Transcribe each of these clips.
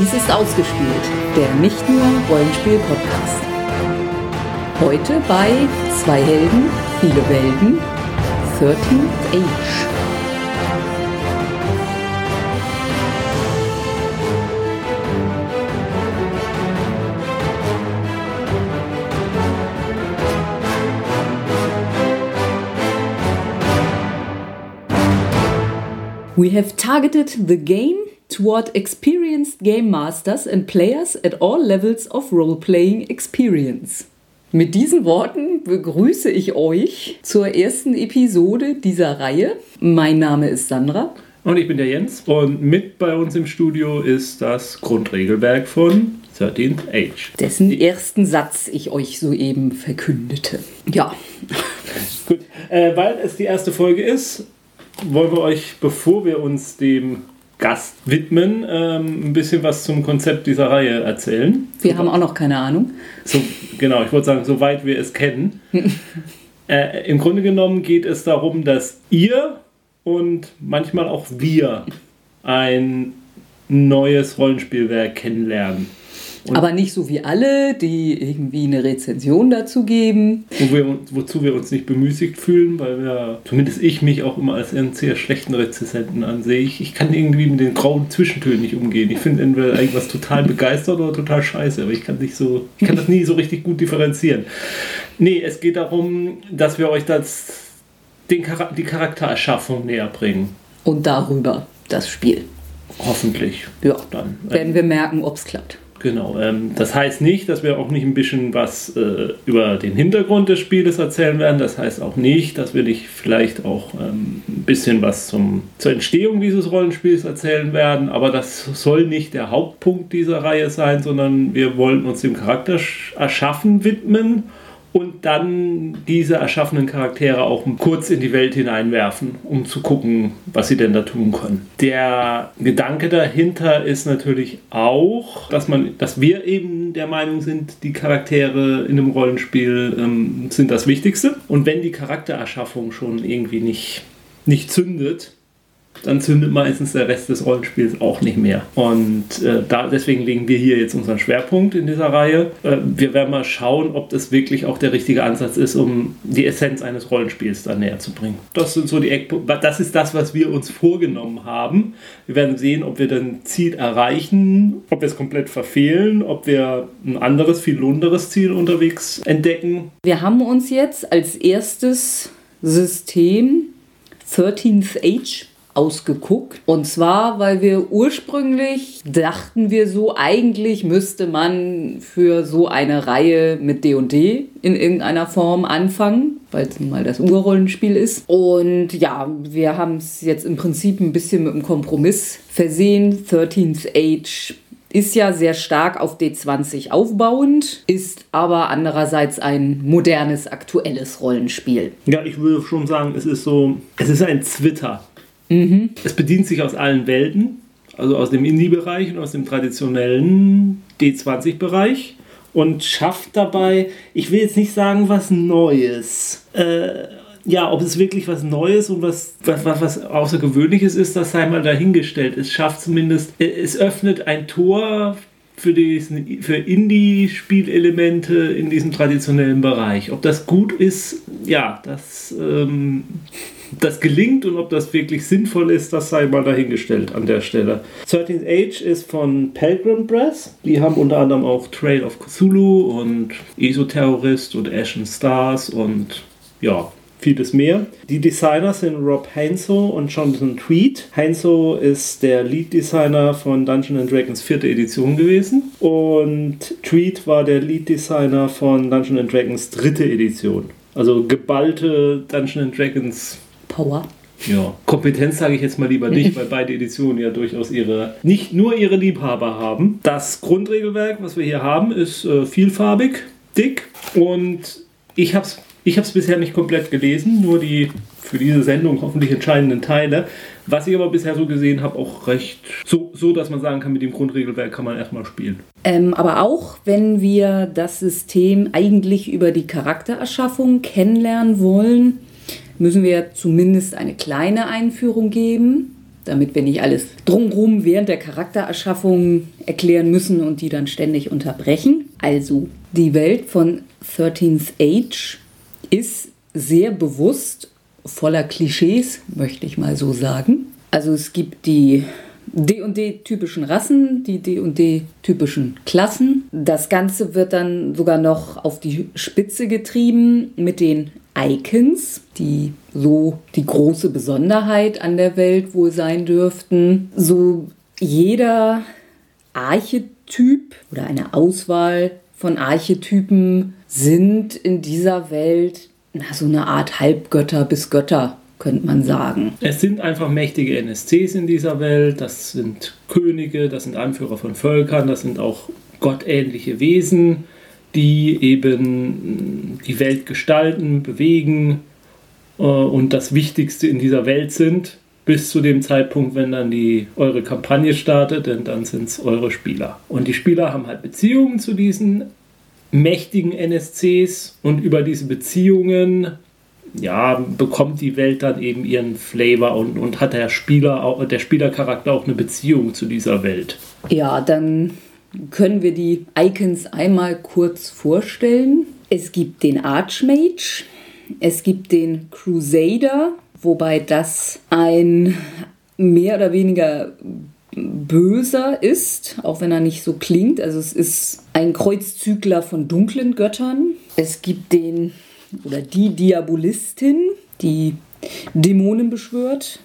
Dies ist ausgespielt, der nicht nur Rollenspiel-Podcast. Heute bei Zwei Helden, viele Welten, 13th Age. We have targeted the game toward experienced game masters and players at all levels of role-playing experience. Mit diesen Worten begrüße ich euch zur ersten Episode dieser Reihe. Mein Name ist Sandra. Und ich bin der Jens. Und mit bei uns im Studio ist das Grundregelwerk von 13th Age. Dessen ersten Satz ich euch soeben verkündete. Ja. Gut, äh, weil es die erste Folge ist, wollen wir euch, bevor wir uns dem Gast widmen, ähm, ein bisschen was zum Konzept dieser Reihe erzählen. Wir haben auch noch keine Ahnung. So, genau, ich wollte sagen, soweit wir es kennen. äh, Im Grunde genommen geht es darum, dass ihr und manchmal auch wir ein neues Rollenspielwerk kennenlernen. Und Aber nicht so wie alle, die irgendwie eine Rezension dazu geben. Wo wir, wozu wir uns nicht bemüßigt fühlen, weil wir, zumindest ich mich auch immer als einen sehr schlechten Rezensenten ansehe. Ich, ich kann irgendwie mit den grauen Zwischentönen nicht umgehen. Ich finde entweder irgendwas total begeistert oder total scheiße, aber ich kann nicht so, ich kann das nie so richtig gut differenzieren. Nee, es geht darum, dass wir euch das, den, die Charaktererschaffung näher bringen. Und darüber das Spiel. Hoffentlich. Ja. Dann werden wir merken, ob es klappt. Genau, ähm, das heißt nicht, dass wir auch nicht ein bisschen was äh, über den Hintergrund des Spieles erzählen werden. Das heißt auch nicht, dass wir nicht vielleicht auch ähm, ein bisschen was zum, zur Entstehung dieses Rollenspiels erzählen werden. Aber das soll nicht der Hauptpunkt dieser Reihe sein, sondern wir wollen uns dem Charakter erschaffen widmen und dann diese erschaffenen Charaktere auch kurz in die Welt hineinwerfen, um zu gucken, was sie denn da tun können. Der Gedanke dahinter ist natürlich auch, dass man, dass wir eben der Meinung sind, die Charaktere in einem Rollenspiel ähm, sind das Wichtigste. Und wenn die Charaktererschaffung schon irgendwie nicht, nicht zündet, dann zündet meistens der Rest des Rollenspiels auch nicht mehr. Und äh, da, deswegen legen wir hier jetzt unseren Schwerpunkt in dieser Reihe. Äh, wir werden mal schauen, ob das wirklich auch der richtige Ansatz ist, um die Essenz eines Rollenspiels da näher zu bringen. Das sind so die Eckpunkte. Das ist das, was wir uns vorgenommen haben. Wir werden sehen, ob wir dann Ziel erreichen, ob wir es komplett verfehlen, ob wir ein anderes, viel lohnenderes Ziel unterwegs entdecken. Wir haben uns jetzt als erstes System 13th Age ausgeguckt. Und zwar, weil wir ursprünglich dachten wir so, eigentlich müsste man für so eine Reihe mit D&D in irgendeiner Form anfangen, weil es nun mal das Urrollenspiel ist. Und ja, wir haben es jetzt im Prinzip ein bisschen mit einem Kompromiss versehen. 13th Age ist ja sehr stark auf D20 aufbauend, ist aber andererseits ein modernes, aktuelles Rollenspiel. Ja, ich würde schon sagen, es ist so, es ist ein Twitter Mhm. Es bedient sich aus allen Welten, also aus dem Indie-Bereich und aus dem traditionellen D20-Bereich und schafft dabei, ich will jetzt nicht sagen, was Neues. Äh, ja, ob es wirklich was Neues und was, was, was Außergewöhnliches ist, das sei mal dahingestellt. Es schafft zumindest, äh, es öffnet ein Tor für, für Indie-Spielelemente in diesem traditionellen Bereich. Ob das gut ist, ja, das ähm, das gelingt und ob das wirklich sinnvoll ist, das sei mal dahingestellt an der Stelle. 13th Age ist von Pelgrim Press. Die haben unter anderem auch Trail of Cthulhu und Esoterrorist und Ashen Stars und ja, vieles mehr. Die Designer sind Rob Heinzo und Jonathan Tweed. Heinzo ist der Lead-Designer von Dungeons Dragons vierte Edition gewesen und Tweed war der Lead-Designer von Dungeons Dragons dritte Edition. Also geballte Dungeons Dragons Power. Ja, Kompetenz sage ich jetzt mal lieber nicht, weil beide Editionen ja durchaus ihre, nicht nur ihre Liebhaber haben. Das Grundregelwerk, was wir hier haben, ist äh, vielfarbig, dick und ich habe es ich hab's bisher nicht komplett gelesen, nur die für diese Sendung hoffentlich entscheidenden Teile. Was ich aber bisher so gesehen habe, auch recht so, so, dass man sagen kann, mit dem Grundregelwerk kann man erstmal spielen. Ähm, aber auch wenn wir das System eigentlich über die Charaktererschaffung kennenlernen wollen, müssen wir zumindest eine kleine Einführung geben. damit wir nicht alles drumrum während der Charaktererschaffung erklären müssen und die dann ständig unterbrechen. Also, die Welt von 13th Age ist sehr bewusst voller Klischees, möchte ich mal so sagen. Also es gibt die D&D-typischen Rassen, die D&D-typischen Klassen. Das Ganze wird dann sogar noch auf die Spitze getrieben mit den Icons, die so die große Besonderheit an der Welt wohl sein dürften. So jeder Archetyp oder eine Auswahl von Archetypen sind in dieser Welt na, so eine Art Halbgötter bis Götter könnte man sagen. Es sind einfach mächtige NSCs in dieser Welt. Das sind Könige, das sind Anführer von Völkern, das sind auch gottähnliche Wesen, die eben die Welt gestalten, bewegen äh, und das Wichtigste in dieser Welt sind. Bis zu dem Zeitpunkt, wenn dann die eure Kampagne startet, denn dann sind es eure Spieler. Und die Spieler haben halt Beziehungen zu diesen mächtigen NSCs und über diese Beziehungen ja, bekommt die Welt dann eben ihren Flavor und, und hat der Spieler auch, der Spielercharakter auch eine Beziehung zu dieser Welt. Ja, dann können wir die Icons einmal kurz vorstellen. Es gibt den Archmage, es gibt den Crusader, wobei das ein mehr oder weniger böser ist, auch wenn er nicht so klingt. Also es ist ein Kreuzzügler von dunklen Göttern. Es gibt den oder die Diabolistin, die Dämonen beschwört.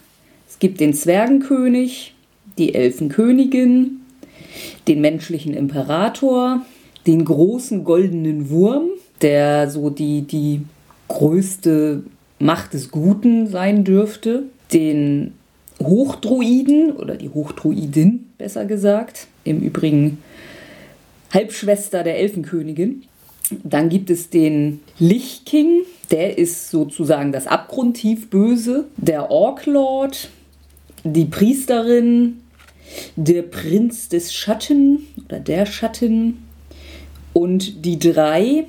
Es gibt den Zwergenkönig, die Elfenkönigin, den menschlichen Imperator, den großen goldenen Wurm, der so die, die größte Macht des Guten sein dürfte, den Hochdruiden oder die Hochdruidin besser gesagt, im Übrigen Halbschwester der Elfenkönigin. Dann gibt es den Lichtking, der ist sozusagen das abgrundtief Böse, der Orklord, die Priesterin, der Prinz des Schatten oder der Schatten und die drei,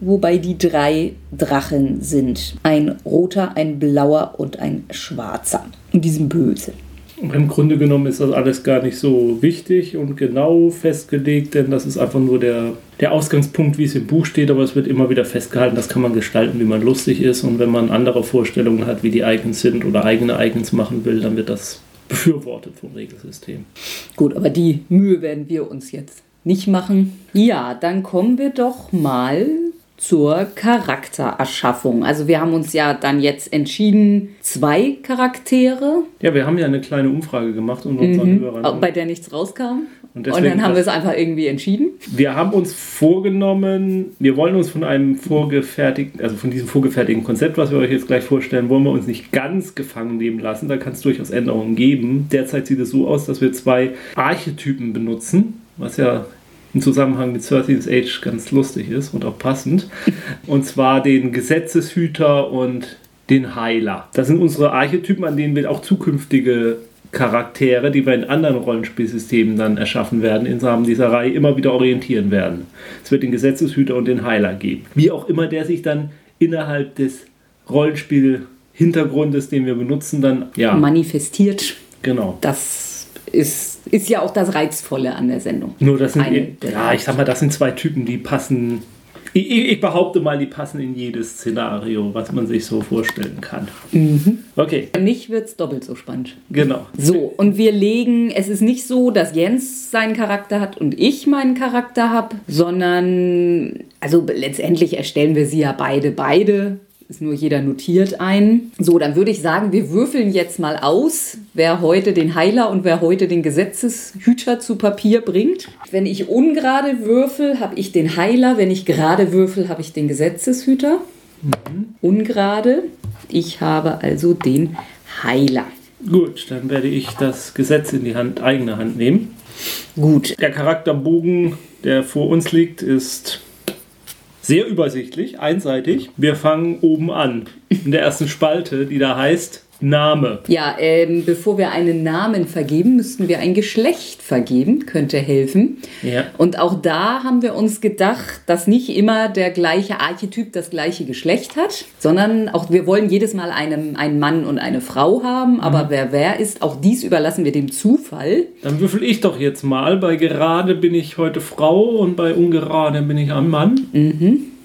wobei die drei Drachen sind. Ein roter, ein blauer und ein schwarzer. Und die sind böse. Im Grunde genommen ist das alles gar nicht so wichtig und genau festgelegt, denn das ist einfach nur der, der Ausgangspunkt, wie es im Buch steht, aber es wird immer wieder festgehalten, das kann man gestalten, wie man lustig ist und wenn man andere Vorstellungen hat, wie die Icons sind oder eigene Icons machen will, dann wird das befürwortet vom Regelsystem. Gut, aber die Mühe werden wir uns jetzt nicht machen. Ja, dann kommen wir doch mal zur Charaktererschaffung. Also wir haben uns ja dann jetzt entschieden, zwei Charaktere. Ja, wir haben ja eine kleine Umfrage gemacht und unseren mhm. Hörern. Bei der nichts rauskam. Und, und dann haben wir es einfach irgendwie entschieden. Wir haben uns vorgenommen, wir wollen uns von einem vorgefertigten, also von diesem vorgefertigten Konzept, was wir euch jetzt gleich vorstellen, wollen wir uns nicht ganz gefangen nehmen lassen. Da kann es durchaus Änderungen geben. Derzeit sieht es so aus, dass wir zwei Archetypen benutzen, was ja im Zusammenhang mit 13th Age ganz lustig ist und auch passend. Und zwar den Gesetzeshüter und den Heiler. Das sind unsere Archetypen, an denen wir auch zukünftige Charaktere, die wir in anderen Rollenspielsystemen dann erschaffen werden, im Rahmen dieser Reihe immer wieder orientieren werden. Es wird den Gesetzeshüter und den Heiler geben. Wie auch immer der sich dann innerhalb des Rollenspiel-Hintergrundes, den wir benutzen, dann ja, manifestiert. Genau. Das ist, ist ja auch das Reizvolle an der Sendung. Nur das sind, ja, ich sag mal, das sind zwei Typen, die passen. Ich, ich, behaupte mal, die passen in jedes Szenario, was man sich so vorstellen kann. Mhm. Okay. Für mich wird es doppelt so spannend. Genau. So, und wir legen, es ist nicht so, dass Jens seinen Charakter hat und ich meinen Charakter habe, sondern, also letztendlich erstellen wir sie ja beide, beide ist nur jeder notiert ein. So, dann würde ich sagen, wir würfeln jetzt mal aus, wer heute den Heiler und wer heute den Gesetzeshüter zu Papier bringt. Wenn ich ungerade würfel, habe ich den Heiler. Wenn ich gerade würfel, habe ich den Gesetzeshüter. Mhm. Ungerade. Ich habe also den Heiler. Gut, dann werde ich das Gesetz in die Hand, eigene Hand nehmen. Gut. Der Charakterbogen, der vor uns liegt, ist sehr übersichtlich, einseitig. Wir fangen oben an. In der ersten Spalte, die da heißt Name. Ja, ähm, bevor wir einen Namen vergeben, müssten wir ein Geschlecht vergeben, könnte helfen. Ja. Und auch da haben wir uns gedacht, dass nicht immer der gleiche Archetyp das gleiche Geschlecht hat, sondern auch wir wollen jedes Mal einen, einen Mann und eine Frau haben, aber wer wer ist, auch dies überlassen wir dem Zufall. Dann würfel ich doch jetzt mal. Bei gerade bin ich heute Frau und bei ungerade bin ich ein Mann.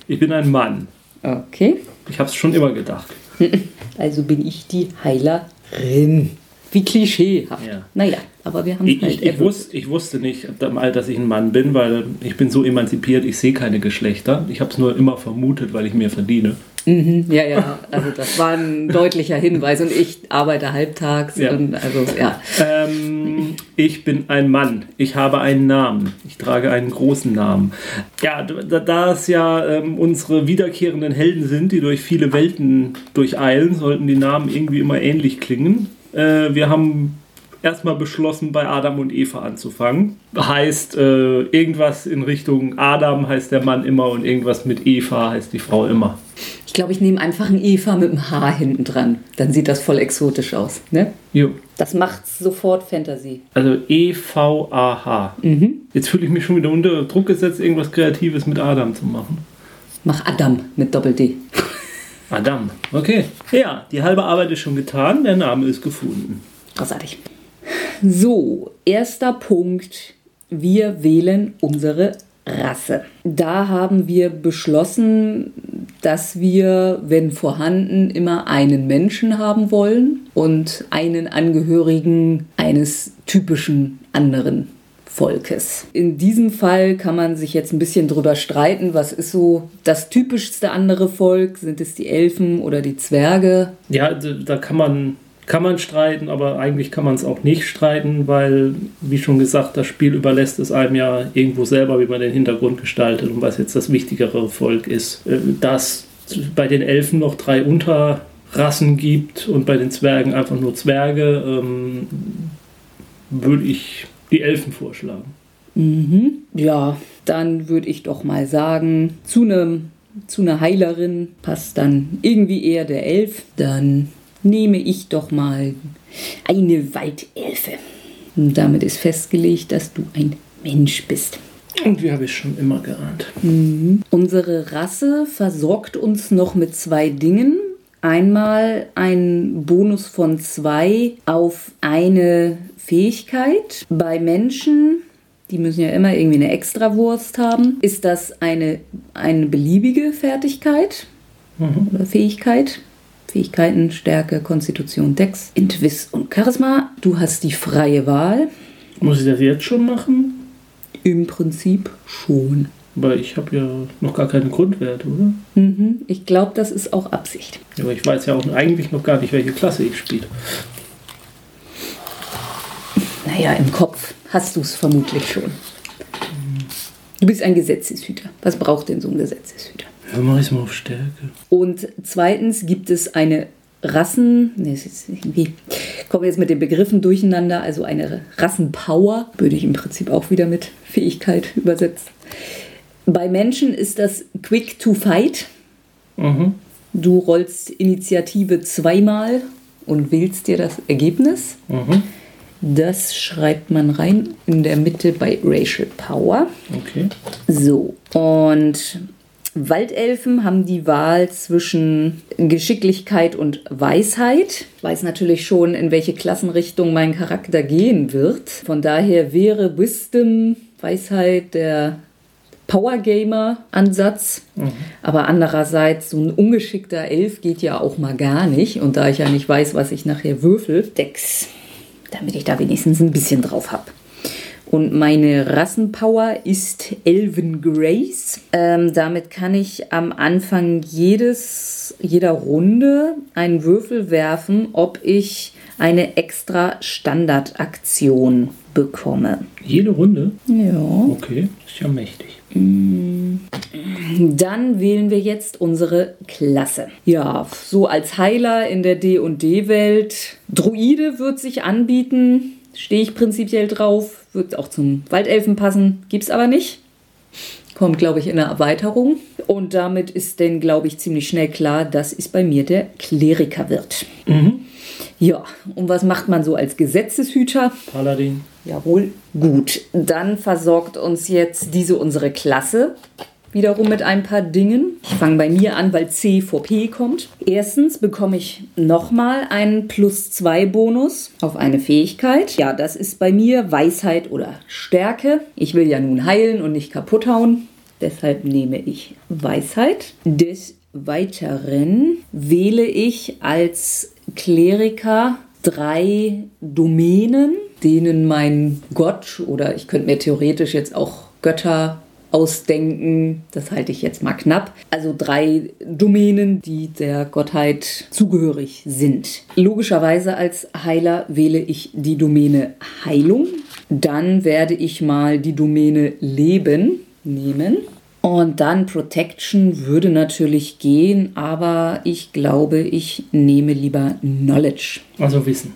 Ich bin ein Mann. Okay. Ich habe es schon immer gedacht. Also bin ich die Heilerin. Wie klischeehaft. Ja. Naja, aber wir haben Ich, halt ich, ich, wus, ich wusste nicht dass ich ein Mann bin, weil ich bin so emanzipiert, ich sehe keine Geschlechter. Ich habe es nur immer vermutet, weil ich mir verdiene. Mhm, ja, ja, also das war ein deutlicher Hinweis und ich arbeite halbtags Ja. und also ja. Ähm, ich bin ein Mann. Ich habe einen Namen. Ich trage einen großen Namen. Ja, da, da es ja ähm, unsere wiederkehrenden Helden sind, die durch viele Welten durcheilen, sollten die Namen irgendwie immer ähnlich klingen. Äh, wir haben erstmal beschlossen, bei Adam und Eva anzufangen. Heißt, äh, irgendwas in Richtung Adam heißt der Mann immer und irgendwas mit Eva heißt die Frau immer. Ich glaube, ich nehme einfach ein Eva mit dem Haar hinten dran. Dann sieht das voll exotisch aus. Ne? Jo. Das macht sofort Fantasy. Also E-V-A-H. Jetzt fühle ich mich schon wieder unter Druck gesetzt, irgendwas Kreatives mit Adam zu machen. Mach Adam mit Doppel-D. Adam. Okay. Ja, die halbe Arbeit ist schon getan, der Name ist gefunden. Großartig. So, erster Punkt. Wir wählen unsere Rasse. Da haben wir beschlossen, dass wir, wenn vorhanden, immer einen Menschen haben wollen und einen Angehörigen eines typischen anderen Volkes. In diesem Fall kann man sich jetzt ein bisschen drüber streiten, was ist so das typischste andere Volk? Sind es die Elfen oder die Zwerge? Ja, da kann man, kann man streiten, aber eigentlich kann man es auch nicht streiten, weil, wie schon gesagt, das Spiel überlässt es einem ja irgendwo selber, wie man den Hintergrund gestaltet und was jetzt das wichtigere Volk ist. Äh, Dass bei den Elfen noch drei Unterrassen gibt und bei den Zwergen einfach nur Zwerge, ähm, würde ich die Elfen vorschlagen. Mhm. Ja, dann würde ich doch mal sagen, zu einem zu einer Heilerin passt dann irgendwie eher der Elf. Dann nehme ich doch mal eine Waldelfe. Und damit ist festgelegt, dass du ein Mensch bist. Und wie habe ich schon immer geahnt. Unsere Rasse versorgt uns noch mit zwei Dingen. Einmal ein Bonus von zwei auf eine Fähigkeit. Bei Menschen, die müssen ja immer irgendwie eine Extrawurst haben, ist das eine, eine beliebige Fertigkeit oder Fähigkeit. Fähigkeiten, Stärke, Konstitution, Dex, Intwiss und Charisma. Du hast die freie Wahl. Muss ich das jetzt schon machen? Im Prinzip schon. Weil ich habe ja noch gar keine Grundwerte, oder? Mhm. Ich glaube, das ist auch Absicht. Aber ich weiß ja auch eigentlich noch gar nicht, welche Klasse ich spiele. Naja, im Kopf hast du es vermutlich schon. Du bist ein Gesetzeshüter. Was braucht denn so ein Gesetzeshüter? Ja, mach ich mal auf Stärke. Und zweitens gibt es eine Rassen, nee, es ist irgendwie, kommen wir jetzt mit den Begriffen durcheinander, also eine Rassenpower, würde ich im Prinzip auch wieder mit Fähigkeit übersetzen. Bei Menschen ist das Quick to Fight. Mhm. Du rollst Initiative zweimal und wählst dir das Ergebnis. Mhm. Das schreibt man rein in der Mitte bei Racial Power. Okay. So, und Waldelfen haben die Wahl zwischen Geschicklichkeit und Weisheit. Ich weiß natürlich schon, in welche Klassenrichtung mein Charakter gehen wird. Von daher wäre Wisdom, Weisheit der Power Gamer Ansatz. Aber andererseits, so ein ungeschickter Elf geht ja auch mal gar nicht. Und da ich ja nicht weiß, was ich nachher würfel, Dex, damit ich da wenigstens ein bisschen drauf habe. Und meine Rassenpower ist Elven Grace. Ähm, damit kann ich am Anfang jedes, jeder Runde einen Würfel werfen, ob ich eine extra Standardaktion bekomme. Jede Runde? Ja. Okay. Ist ja mächtig. Dann wählen wir jetzt unsere Klasse. Ja, so als Heiler in der D&D-Welt. Druide wird sich anbieten. Stehe ich prinzipiell drauf. Wird auch zum Waldelfen passen. Gibt's aber nicht. Kommt, glaube ich, in der Erweiterung. Und damit ist denn, glaube ich, ziemlich schnell klar, dass es bei mir der Kleriker wird. Ja, und was macht man so als Gesetzeshüter? Paladin. Jawohl. Gut, dann versorgt uns jetzt diese unsere Klasse wiederum mit ein paar Dingen. Ich fange bei mir an, weil C vor P kommt. Erstens bekomme ich nochmal einen plus 2 Bonus auf eine Fähigkeit. Ja, das ist bei mir Weisheit oder Stärke. Ich will ja nun heilen und nicht kaputt hauen. Deshalb nehme ich Weisheit. Des Weiteren wähle ich als Kleriker drei Domänen, denen mein Gott oder ich könnte mir theoretisch jetzt auch Götter ausdenken. Das halte ich jetzt mal knapp. Also drei Domänen, die der Gottheit zugehörig sind. Logischerweise als Heiler wähle ich die Domäne Heilung. Dann werde ich mal die Domäne Leben nehmen. Und dann Protection würde natürlich gehen, aber ich glaube, ich nehme lieber Knowledge. Also Wissen.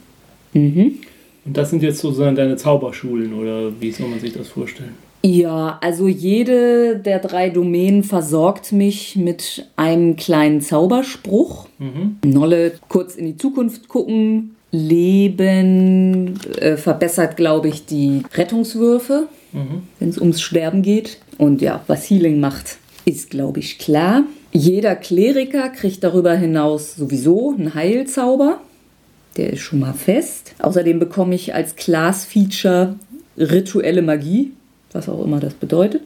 Mhm. Und das sind jetzt sozusagen deine Zauberschulen oder wie soll man sich das vorstellen? Ja, also jede der drei Domänen versorgt mich mit einem kleinen Zauberspruch. Mhm. Nolle kurz in die Zukunft gucken. Leben äh, verbessert, glaube ich, die Rettungswürfe, Mhm. wenn es ums Sterben geht. Und ja, was Healing macht, ist, glaube ich, klar. Jeder Kleriker kriegt darüber hinaus sowieso einen Heilzauber. Der ist schon mal fest. Außerdem bekomme ich als Class-Feature rituelle Magie, was auch immer das bedeutet.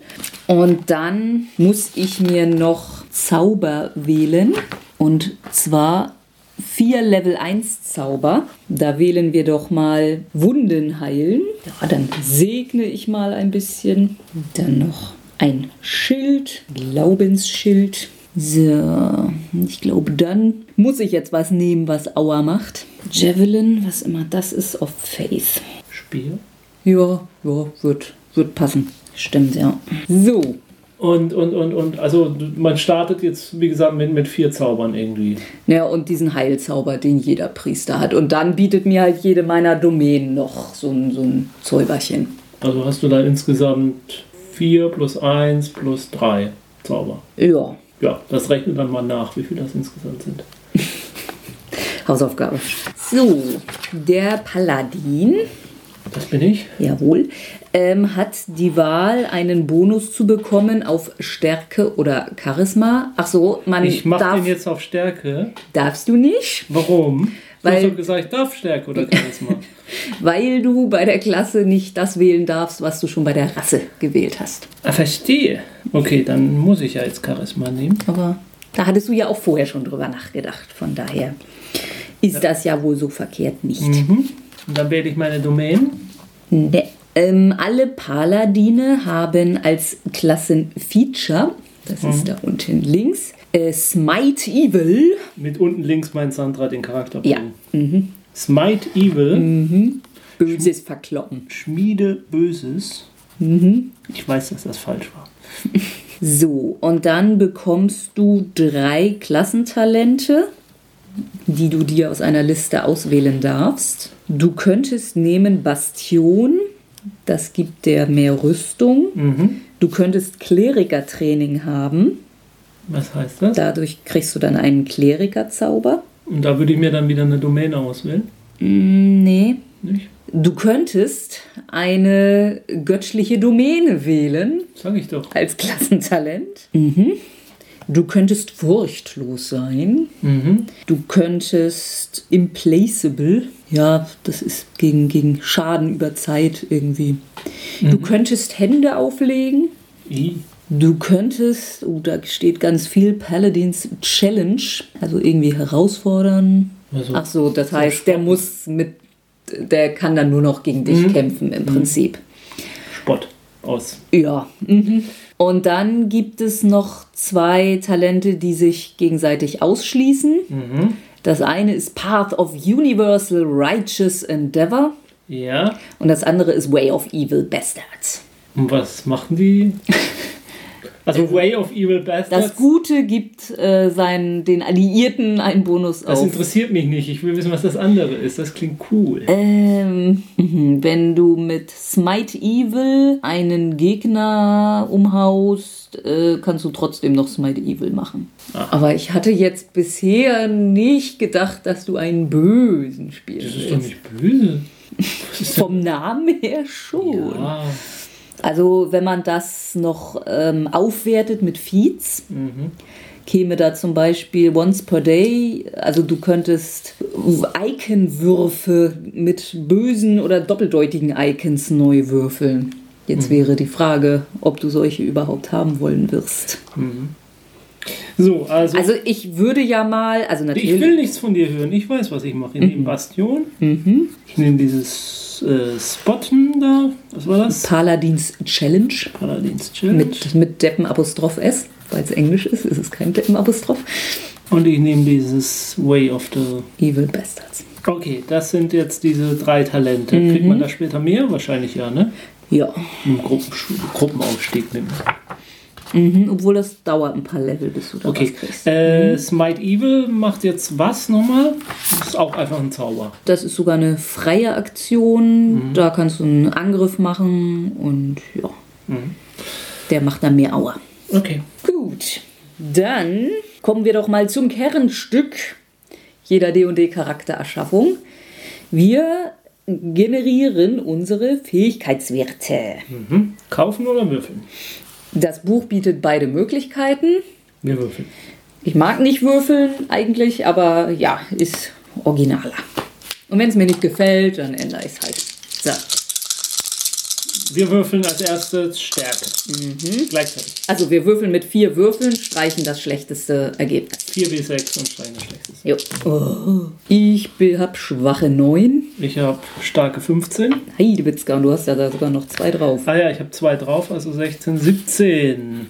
Und dann muss ich mir noch Zauber wählen. Und zwar vier Level 1 Zauber. Da wählen wir doch mal Wunden heilen. Ja, dann segne ich mal ein bisschen. Dann noch ein Schild, Glaubensschild. So, ich glaube, dann muss ich jetzt was nehmen, was Aua macht. Javelin, was immer das ist, of Faith. Speer. Ja, ja, wird, wird passen. Stimmt, ja. So, Und, und, und, und, also man startet jetzt, wie gesagt, mit, mit vier Zaubern irgendwie. ja, und diesen Heilzauber, den jeder Priester hat. Und dann bietet mir halt jede meiner Domänen noch so ein, so ein Zäuberchen. Also hast du da insgesamt vier plus eins plus drei Zauber. Ja, Ja, das rechnet dann mal nach, wie viel das insgesamt sind. Hausaufgabe. So, der Paladin, Das bin ich. jawohl, ähm, hat die Wahl, einen Bonus zu bekommen auf Stärke oder Charisma. Ach so, man Ich darf, den jetzt auf Stärke. darfst du nicht, Warum? Weil- du hast doch gesagt, ich darf Stärke oder Charisma. weil du bei der Klasse nicht das wählen darfst, was du schon bei der Rasse gewählt hast. ah, verstehe. Okay, dann muss ich ja jetzt Charisma nehmen. Aber da hattest du ja auch vorher schon drüber nachgedacht. Von daher ist das ja wohl so verkehrt nicht. Mhm. Und dann wähle ich meine Domain. Ne, ähm, alle Paladine haben als Klassenfeature, das ist da unten links, äh, Smite Evil. Mit unten links mein Sandra den Charakter. Ja. Smite Evil. Böses Verkloppen. Schmiede Böses. Ich weiß, dass das falsch war. So, und dann bekommst du drei Klassentalente, die du dir aus einer Liste auswählen darfst. Du könntest nehmen Bastion, das gibt dir mehr Rüstung. Mhm. Du könntest Klerikertraining haben, Was heißt das? dadurch kriegst du dann einen Klerikerzauber. Und da würde ich mir dann wieder eine Domäne auswählen. Mm, Nee. Nicht? Du könntest eine göttliche Domäne wählen Sag ich doch. als Klassentalent. Mhm. Du könntest furchtlos sein. Mhm. Du könntest implaceable. Ja, das ist gegen, gegen Schaden über Zeit irgendwie. Du könntest Hände auflegen. I. Du könntest, oh, da steht ganz viel Paladins Challenge, also irgendwie herausfordern. Also, Ach so, das heißt, der muss mit, der kann dann nur noch gegen dich kämpfen im Prinzip. Spott aus. Ja. Mhm. Und dann gibt es noch zwei Talente, die sich gegenseitig ausschließen. Mhm. Das eine ist Path of Universal Righteous Endeavor Ja. und das andere ist Way of Evil Bastards. Und was machen die? Also Way of Evil Bastards. Das Gute gibt äh, seinen, den Alliierten einen Bonus das auf. interessiert mich nicht. Ich will wissen, was das andere ist. Das klingt cool. Ähm, wenn du mit Smite Evil einen Gegner umhaust, äh, kannst du trotzdem noch Smite Evil machen. Ah. Aber ich hatte jetzt bisher nicht gedacht, dass du einen Bösen spielst. Das ist doch nicht böse. Vom Namen her schon. Ah, Also wenn man das noch ähm, aufwertet mit Feeds, käme da zum Beispiel once per day, also du könntest Iconwürfe mit bösen oder doppeldeutigen Icons neu würfeln. Jetzt wäre die Frage, ob du solche überhaupt haben wollen wirst. so, also, Also ich würde ja mal, also natürlich. ich will nichts von dir hören. Ich weiß, was ich mache. Ich nehme Bastion. Ich nehme dieses äh, Spotten da. Was war das? Paladins Challenge Paladins Challenge. mit, mit Deppen-Apostroph S, weil es Englisch ist, ist es kein Deppen-Apostroph. Und ich nehme dieses Way of the. Evil Bastards. Okay, das sind jetzt diese drei Talente. Kriegt man da später mehr? Wahrscheinlich ja, ne? Ja, Im Gruppensch- Gruppenaufstieg nimmt. Mhm, obwohl das dauert ein paar Level, bis du da Okay. was kriegst. Äh, Smite Evil macht jetzt was nochmal? Das ist auch einfach ein Zauber. Das ist sogar eine freie Aktion. Da kannst du einen Angriff machen und ja. Der macht dann mehr Aua. Okay. Gut, dann kommen wir doch mal zum Kernstück jeder D&D-Charaktererschaffung. Wir generieren unsere Fähigkeitswerte. Mhm. Kaufen oder würfeln? Das Buch bietet beide Möglichkeiten. Wir würfeln. Ich mag nicht würfeln eigentlich, aber ja, ist originaler. Und wenn es mir nicht gefällt, dann ändere ich es halt. So. Wir würfeln als erstes Stärke. Gleichzeitig. Also wir würfeln mit vier Würfeln, streichen das schlechteste Ergebnis. 4W6 und steigen das Schlechteste. Jo. Oh. Ich habe schwache 9. Ich habe starke 15. Heidewitzka, und du hast ja da sogar noch zwei drauf. Ah ja, ich habe zwei drauf, also 16, 17.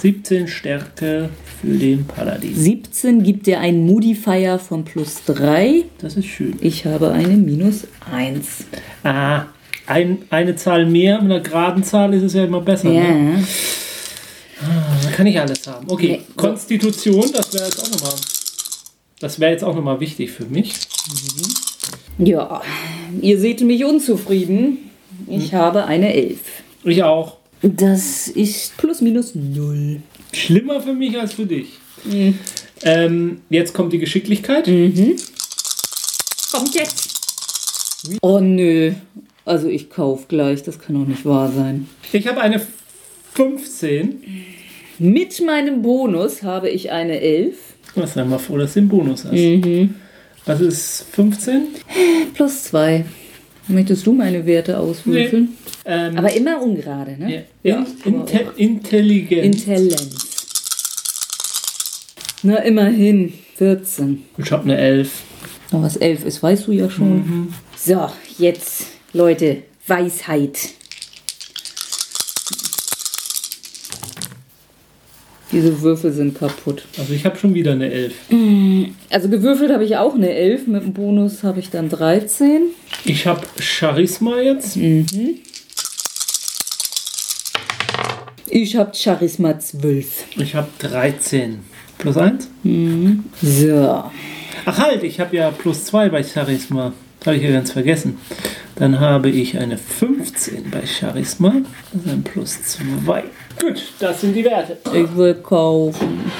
17 Stärke für den Paladin. 17 gibt dir einen Modifier von plus 3. Das ist schön. Ich habe eine minus 1. Ah, ein, eine Zahl mehr mit einer geraden Zahl ist es ja immer besser. Ne? Ja. Da kann ich alles haben. Okay, Nee. Konstitution, das wäre jetzt auch nochmal. Das wäre jetzt auch nochmal wichtig für mich. Ja, ihr seht mich unzufrieden. Ich habe eine 11. Ich auch. Das ist plus minus 0. Schlimmer für mich als für dich. Ähm, jetzt kommt die Geschicklichkeit. Kommt jetzt. Oh nö. Also ich kauf gleich, das kann doch nicht wahr sein. Ich habe eine 15. Mit meinem Bonus habe ich eine 11. Was sei mal froh, dass du den Bonus hast. Was ist 15? Plus 2. Möchtest du meine Werte auswürfeln? Ähm, Aber immer ungerade, ne? in, inte Intelligenz. Intelligenz. Na, immerhin. 14. ich habe eine 11. Aber was 11 ist, weißt du ja schon. So, jetzt, Leute, Weisheit. Diese Würfel sind kaputt. Also ich habe schon wieder eine 11. Also gewürfelt habe ich auch eine 11, mit dem Bonus habe ich dann 13. Ich habe Charisma jetzt. Ich habe Charisma 12. Ich habe 13. Plus 1? So. Ach halt, ich habe ja plus 2 bei Charisma. Habe ich ja ganz vergessen. Dann habe ich eine 15 bei Charisma. Das ist ein plus 2. Gut, das sind die Werte. Ich will kaufen.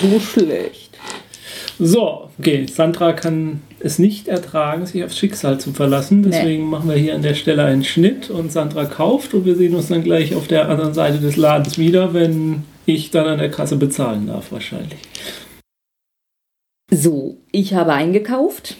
So schlecht. So, okay. Sandra kann es nicht ertragen, sich aufs Schicksal zu verlassen. Deswegen machen wir hier an der Stelle einen Schnitt und Sandra kauft und wir sehen uns dann gleich auf der anderen Seite des Ladens wieder, wenn ich dann an der Kasse bezahlen darf, wahrscheinlich. So, ich habe eingekauft.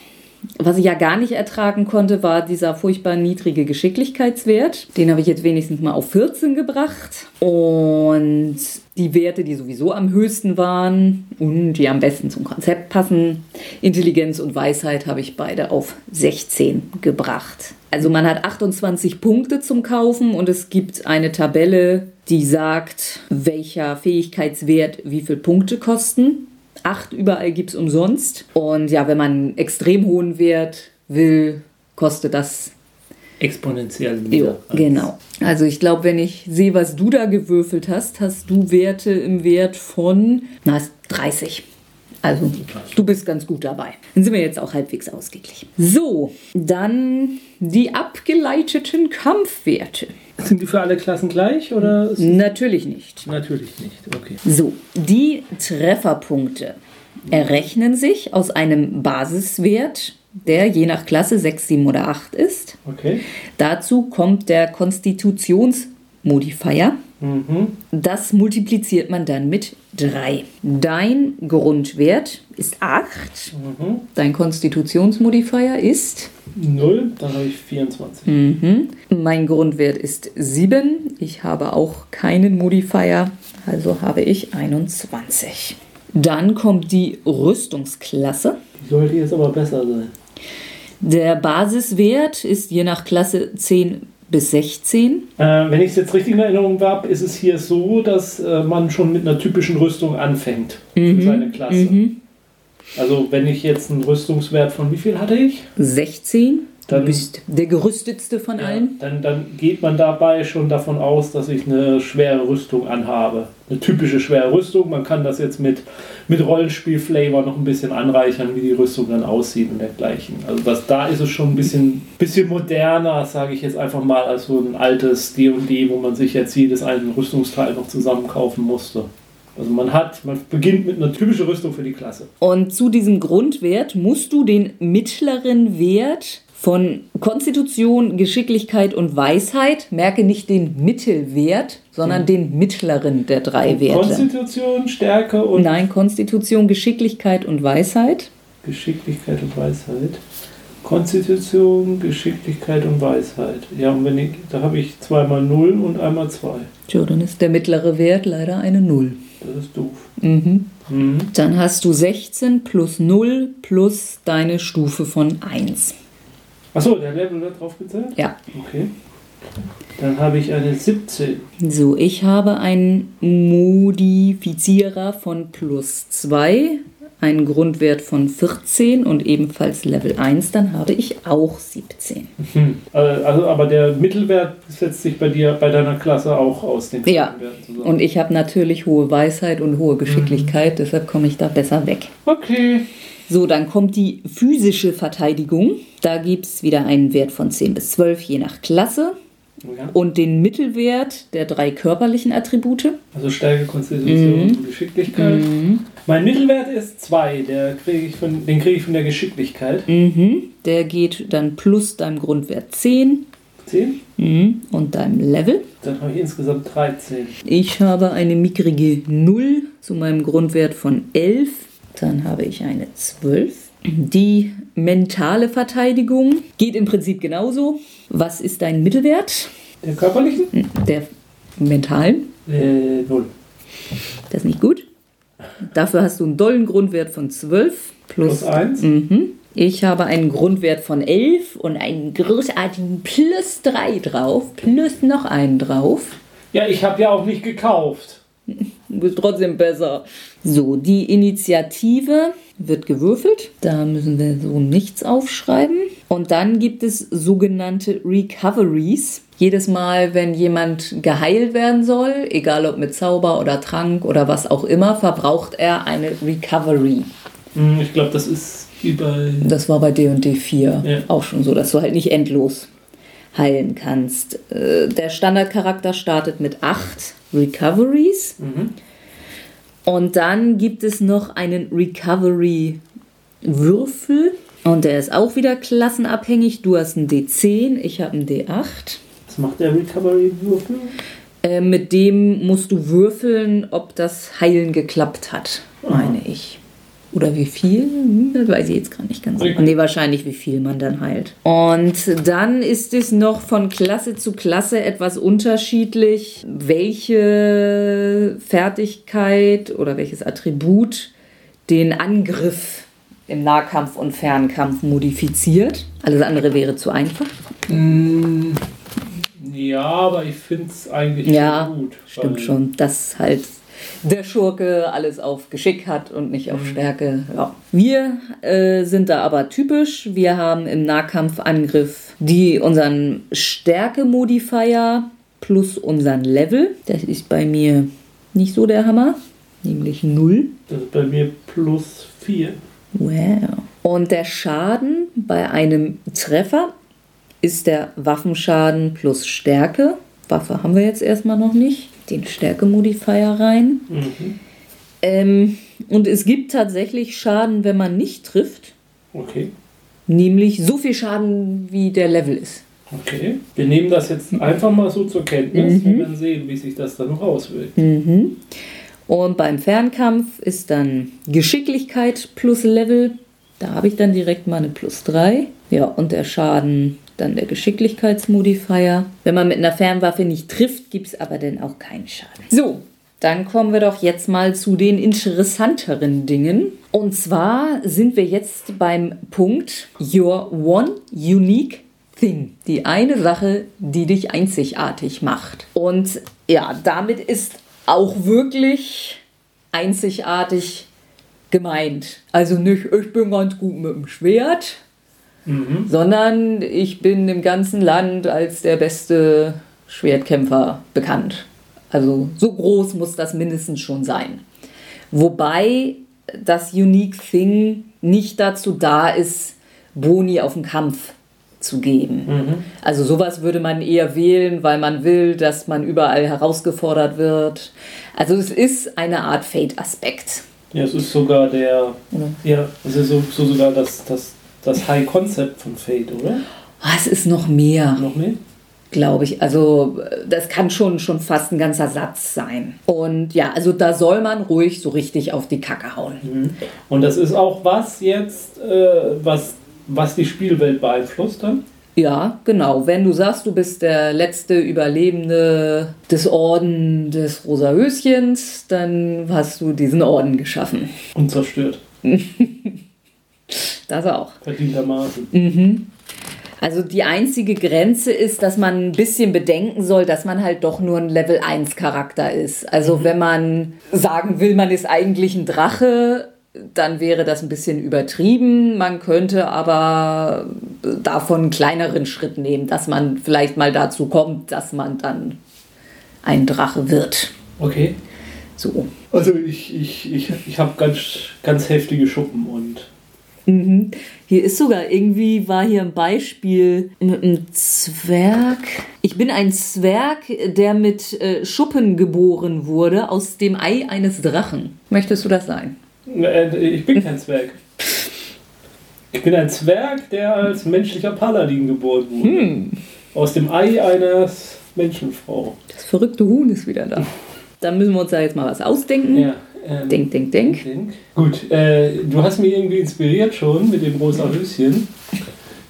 Was ich ja gar nicht ertragen konnte, war dieser furchtbar niedrige Geschicklichkeitswert. Den habe ich jetzt wenigstens mal auf 14 gebracht. Und die Werte, die sowieso am höchsten waren und die am besten zum Konzept passen, Intelligenz und Weisheit, habe ich beide auf 16 gebracht. Also man hat 28 Punkte zum Kaufen und es gibt eine Tabelle, die sagt, welcher Fähigkeitswert wie viel Punkte kosten. Acht überall gibt es umsonst. Und ja, wenn man einen extrem hohen Wert will, kostet das exponentiell Jo, wieder. genau. Also ich glaube, wenn ich sehe, was du da gewürfelt hast, hast du Werte im Wert von na, 30. Also du bist ganz gut dabei. Dann sind wir jetzt auch halbwegs ausgeglichen. So, dann die abgeleiteten Kampfwerte. Sind die für alle Klassen gleich oder? Natürlich nicht. Natürlich nicht. Okay. So, die Trefferpunkte errechnen sich aus einem Basiswert, der je nach Klasse 6, 7 oder 8 ist. Okay. Dazu kommt der Konstitutionsmodifier. Mhm. Das multipliziert man dann mit 3. Dein Grundwert ist 8. Mhm. Dein Konstitutionsmodifier ist. Null, dann habe ich 24. Mhm. Mein Grundwert ist 7. Ich habe auch keinen Modifier, also habe ich 21. Dann kommt die Rüstungsklasse. Sollte jetzt aber besser sein. Der Basiswert ist je nach Klasse 10 bis 16. Äh, wenn ich es jetzt richtig in Erinnerung habe, ist es hier so, dass äh, man schon mit einer typischen Rüstung anfängt für seine Klasse. Also wenn ich jetzt einen Rüstungswert von wie viel hatte ich? 16. Du bist der gerüstetste von allen. Dann, dann geht man dabei schon davon aus, dass ich eine schwere Rüstung anhabe. Eine typische schwere Rüstung. Man kann das jetzt mit, mit Rollenspiel-Flavor noch ein bisschen anreichern, wie die Rüstung dann aussieht und dergleichen. Also das, da ist es schon ein bisschen, bisschen moderner, sage ich jetzt einfach mal, als so ein altes D&D, wo man sich jetzt jedes einzelne Rüstungsteil noch zusammenkaufen musste. Also man hat, man beginnt mit einer typischen Rüstung für die Klasse. Und zu diesem Grundwert musst du den mittleren Wert von Konstitution, Geschicklichkeit und Weisheit, merke nicht den Mittelwert, sondern den mittleren der drei Werte. Konstitution, Stärke und Nein, Konstitution, Geschicklichkeit und Weisheit. Geschicklichkeit und Weisheit. Konstitution, Geschicklichkeit und Weisheit. Ja, und wenn ich, da habe ich zweimal 0 und einmal 2. Tja, dann ist der mittlere Wert leider eine 0. Das ist doof. Mhm. Mhm. Dann hast du 16 plus 0 plus deine Stufe von 1. Achso, der Level wird drauf gezählt? Ja. Okay. Dann habe ich eine 17. So, ich habe einen Modifizierer von plus 2, einen Grundwert von 14 und ebenfalls Level 1, dann habe ich auch 17. Hm. Äh, Also, aber der Mittelwert setzt sich bei dir, bei deiner Klasse auch aus den Ja. Zusammen. Und ich habe natürlich hohe Weisheit und hohe Geschicklichkeit, deshalb komme ich da besser weg. Okay. So, dann kommt die physische Verteidigung. Da gibt es wieder einen Wert von 10 bis 12, je nach Klasse. Ja. Und den Mittelwert der drei körperlichen Attribute. Also Stärke, Konstitution und Geschicklichkeit. Mein Mittelwert ist 2. Der krieg ich von, den kriege ich von der Geschicklichkeit. Mhm. Der geht dann plus deinem Grundwert 10 10. mhm. und deinem Level. Dann habe ich insgesamt 13. Ich habe eine mickrige 0 zu meinem Grundwert von 11. Dann habe ich eine 12. Die mentale Verteidigung geht im Prinzip genauso. Was ist dein Mittelwert? Der körperlichen? Der mentalen. Äh, 0. Das ist nicht gut. Dafür hast du einen dollen Grundwert von 12 plus, Plus 1. Mhm. Ich habe einen Grundwert von 11 und einen großartigen plus 3 drauf, plus noch einen drauf. Ja, ich habe ja auch nicht gekauft. Du bist trotzdem besser. So, die Initiative wird gewürfelt. Da müssen wir so nichts aufschreiben. Und dann gibt es sogenannte Recoveries. Jedes Mal, wenn jemand geheilt werden soll, egal ob mit Zauber oder Trank oder was auch immer, verbraucht er eine Recovery. Hm, Ich glaube, das ist über. Das war bei D&D 4 Ja. auch schon so, dass du halt nicht endlos heilen kannst. Äh, Der Standardcharakter startet mit 8 Recoveries. Mhm. Und dann gibt es noch einen Recovery-Würfel. Und der ist auch wieder klassenabhängig. Du hast einen D10, ich habe einen D8. Was macht der Recovery-Würfel? Äh, mit dem musst du würfeln, ob das Heilen geklappt hat, meine ich. Oder wie viel? Hm, Das weiß ich jetzt gar nicht ganz. Okay. Nee, wahrscheinlich wie viel man dann heilt. Und dann ist es noch von Klasse zu Klasse etwas unterschiedlich, welche Fertigkeit oder welches Attribut den Angriff im Nahkampf und Fernkampf modifiziert. Alles andere wäre zu einfach. Hm, Ja, aber ich finde es eigentlich Ja, gut. Stimmt schon, dass halt der Schurke alles auf Geschick hat und nicht Mhm. auf Stärke. Ja. Wir äh, sind da aber typisch. Wir haben im Nahkampfangriff die unseren Stärke-Modifier plus unseren Level. Das ist bei mir nicht so der Hammer, nämlich 0. Das ist bei mir plus 4. Wow. Und der Schaden bei einem Treffer ist der Waffenschaden plus Stärke. Waffe haben wir jetzt erstmal noch nicht. Den Stärke-Modifier rein. Mhm. Ähm, und es gibt tatsächlich Schaden, wenn man nicht trifft. Okay. Nämlich so viel Schaden, wie der Level ist. Okay. Wir nehmen das jetzt einfach mal so zur Kenntnis. Wir werden sehen, wie sich das dann noch auswirkt. Mhm. Und beim Fernkampf ist dann Geschicklichkeit plus Level. Da habe ich dann direkt mal eine plus 3. Ja, und der Schaden dann der Geschicklichkeitsmodifier. Wenn man mit einer Fernwaffe nicht trifft, gibt es aber dann auch keinen Schaden. So, dann kommen wir doch jetzt mal zu den interessanteren Dingen. Und zwar sind wir jetzt beim Punkt Your One Unique Thing. Die eine Sache, die dich einzigartig macht. Und ja, damit ist auch wirklich einzigartig gemeint. Also nicht, ich bin ganz gut mit dem Schwert, Mhm. sondern ich bin im ganzen Land als der beste Schwertkämpfer bekannt. Also so groß muss das mindestens schon sein. Wobei das Unique Thing nicht dazu da ist, Boni auf den Kampf zu geben. Mhm. Also sowas würde man eher wählen, weil man will, dass man überall herausgefordert wird. Also es ist eine Art Fate-Aspekt. Ja, es ist sogar der. Ja, es ist so, so sogar das, das, das High Concept von Fate, oder? Ah, Es ist noch mehr. Noch nicht? glaube ich. Also das kann schon, schon fast ein ganzer Satz sein. Und ja, also da soll man ruhig so richtig auf die Kacke hauen. Mhm. Und das ist auch was jetzt, äh, was, was die Spielwelt beeinflusst dann? Ja, genau. Wenn du sagst, du bist der letzte Überlebende des Orden des Rosa Höschens, dann hast du diesen Orden geschaffen. Und zerstört. Das auch. Verdientermaßen. Also die einzige Grenze ist, dass man ein bisschen bedenken soll, dass man halt doch nur ein Level 1 Charakter ist. Also wenn man sagen will, man ist eigentlich ein Drache, dann wäre das ein bisschen übertrieben. Man könnte aber davon einen kleineren Schritt nehmen, dass man vielleicht mal dazu kommt, dass man dann ein Drache wird. Okay. So. Also ich, ich, ich, ich habe ganz, ganz heftige Schuppen und. Mhm. Hier ist sogar irgendwie, war hier ein Beispiel mit einem Zwerg. Ich bin ein Zwerg, der mit äh, Schuppen geboren wurde aus dem Ei eines Drachen. Möchtest du das sein? Äh, Ich bin kein Zwerg. Ich bin ein Zwerg, der als menschlicher Paladin geboren wurde. Aus dem Ei eines Menschenfrau. Das verrückte Huhn ist wieder da. Da müssen wir uns da jetzt mal was ausdenken. Ja. Ähm, Denk, denk, denk. Denk. Gut, äh, du hast mich irgendwie inspiriert schon mit dem rosa Höschen.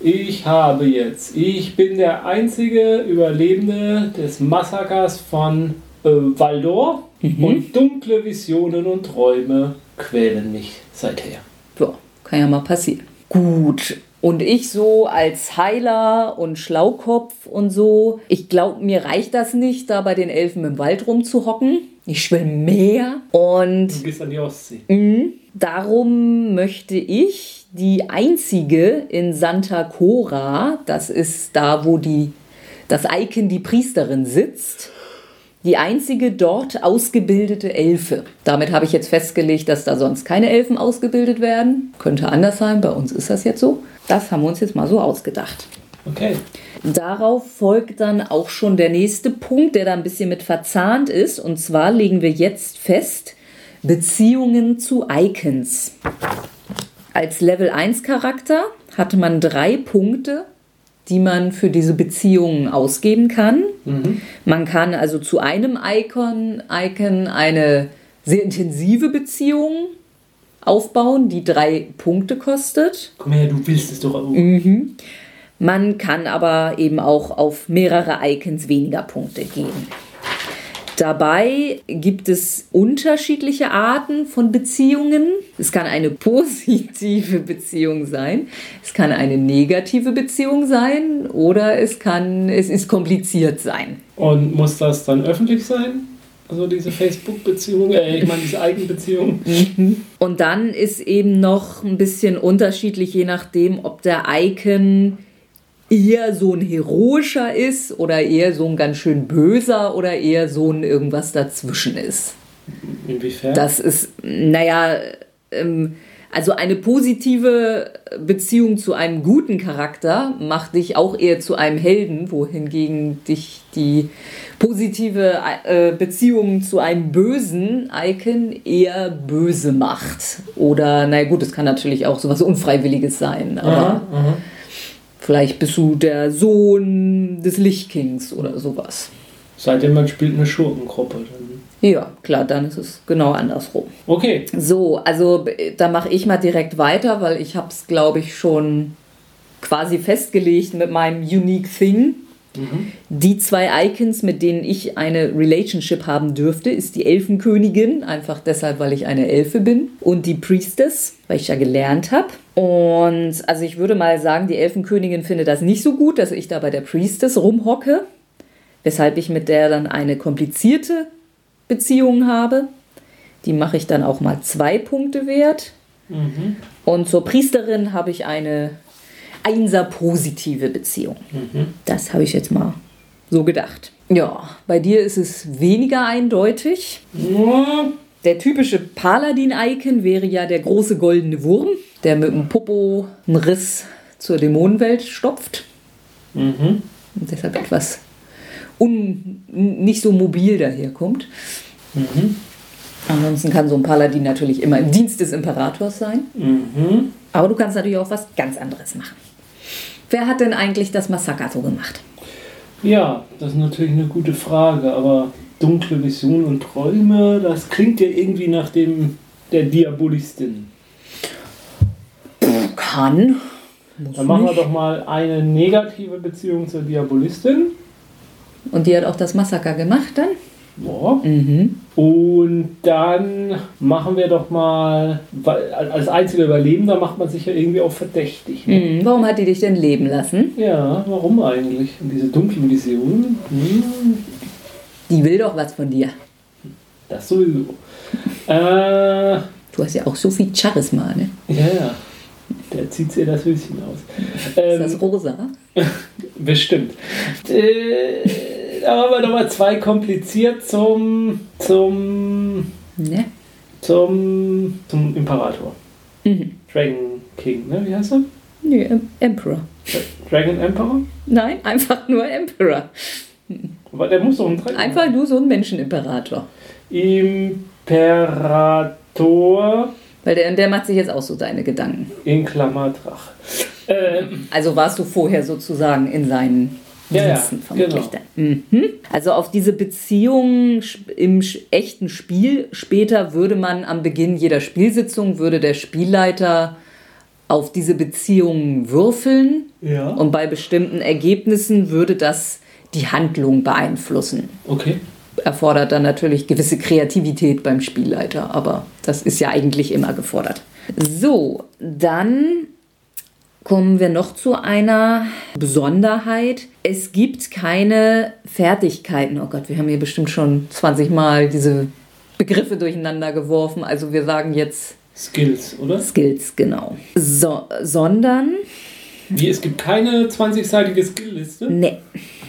Ich habe jetzt, ich bin der einzige Überlebende des Massakers von äh, Valdor und dunkle Visionen und Träume quälen mich seither. Ja, kann ja mal passieren. Gut. Und ich so als Heiler und Schlaukopf und so, ich glaube, mir reicht das nicht, da bei den Elfen im Wald rumzuhocken. Ich will mehr. Und Du gehst an die Ostsee. Mhm. Darum möchte ich die einzige in Santa Cora, das ist da, wo die, das Icon die Priesterin sitzt, die einzige dort ausgebildete Elfe. Damit habe ich jetzt festgelegt, dass da sonst keine Elfen ausgebildet werden. Könnte anders sein, bei uns ist das jetzt so. Das haben wir uns jetzt mal so ausgedacht. Okay. Darauf folgt dann auch schon der nächste Punkt, der da ein bisschen mit verzahnt ist. Und zwar legen wir jetzt fest, Beziehungen zu Icons. Als Level 1 Charakter hatte man drei Punkte, die man für diese Beziehungen ausgeben kann. Man kann also zu einem Icon, Icon eine sehr intensive Beziehung aufbauen, die drei Punkte kostet. Komm her, du willst es doch auch. Man kann aber eben auch auf mehrere Icons weniger Punkte geben. Dabei gibt es unterschiedliche Arten von Beziehungen. Es kann eine positive Beziehung sein, es kann eine negative Beziehung sein oder es kann es ist kompliziert sein. Und muss das dann öffentlich sein? Also diese Facebook-Beziehung, äh, ich meine diese Eigenbeziehung. Und dann ist eben noch ein bisschen unterschiedlich, je nachdem, ob der Icon eher so ein heroischer ist oder eher so ein ganz schön böser oder eher so ein irgendwas dazwischen ist. Inwiefern? Das ist, naja, ähm, also eine positive Beziehung zu einem guten Charakter macht dich auch eher zu einem Helden, wohingegen dich die positive äh, Beziehung zu einem bösen Icon eher böse macht. Oder, naja gut, es kann natürlich auch sowas Unfreiwilliges sein, aber aha. Vielleicht bist du der Sohn des Lichtkings oder sowas. Seitdem man spielt eine Schurkengruppe. Dann. Ja, klar, dann ist es genau andersrum. Okay. So, also äh, da mache ich mal direkt weiter, weil ich habe es, glaube ich, schon quasi festgelegt mit meinem Unique Thing. Die zwei Icons, mit denen ich eine Relationship haben dürfte, ist die Elfenkönigin, einfach deshalb, weil ich eine Elfe bin, und die Priestess, weil ich ja gelernt habe. Und also ich würde mal sagen, die Elfenkönigin findet das nicht so gut, dass ich da bei der Priestess rumhocke, weshalb ich mit der dann eine komplizierte Beziehung habe. Die mache ich dann auch mal zwei Punkte wert. Und zur Priesterin habe ich eine einser positive Beziehung. Das habe ich jetzt mal so gedacht. Ja, bei dir ist es weniger eindeutig. Ja, Der typische Paladin-Icon wäre ja der große goldene Wurm, der mit dem Popo einen Riss zur Dämonenwelt stopft. Mhm. Und deshalb etwas un nicht so mobil daherkommt. Ansonsten kann so ein Paladin natürlich immer im Dienst des Imperators sein. Mhm. Aber du kannst natürlich auch was ganz anderes machen. Wer hat denn eigentlich das Massaker so gemacht? Ja, das ist natürlich eine gute Frage, aber dunkle Visionen und Träume, das klingt ja irgendwie nach dem der Diabolistin. Kann. Muss Dann machen wir doch mal eine negative Beziehung zur Diabolistin. Und die hat auch das Massaker gemacht dann? Ja. Mhm. Und dann machen wir doch mal, weil als einziger Überlebender macht man sich ja irgendwie auch verdächtig. Ne? Mhm. Warum hat die dich denn leben lassen? Ja, warum eigentlich? Und diese dunklen Visionen? Hm, Die will doch was von dir. das sowieso. Äh, Du hast ja auch so viel Charisma, ne? ja, ja. Der zieht sich das Höschen aus. Ist Ähm, das rosa? Bestimmt. Äh, wir nochmal zwei kompliziert zum, zum, Ne? zum, zum Imperator. Mhm. Dragon King, ne? Wie heißt er? Nee, Em- Emperor. Dragon Emperor? Nein, einfach nur Emperor. Aber der muss doch ein Dragon Einfach nur so ein Menschenimperator. Imperator Weil der, der macht sich jetzt auch so deine Gedanken. in Klammer Drache. Ähm, Also warst du vorher sozusagen in seinen Ja, ja, Diensten vermutlich genau. dann. Mhm. Also auf diese Beziehung sch- im echten Spiel später würde man am Beginn jeder Spielsitzung würde der Spielleiter auf diese Beziehung würfeln ja. und bei bestimmten Ergebnissen würde das die Handlung beeinflussen. Okay. Erfordert dann natürlich gewisse Kreativität beim Spielleiter, aber das ist ja eigentlich immer gefordert. So, dann kommen wir noch zu einer Besonderheit. Es gibt keine Fertigkeiten. Oh Gott, wir haben hier bestimmt schon 20 Mal diese Begriffe durcheinander geworfen. Also wir sagen jetzt Skills, oder? Skills, genau. So, sondern, Wie, es gibt keine 20-seitige Skillliste, ne,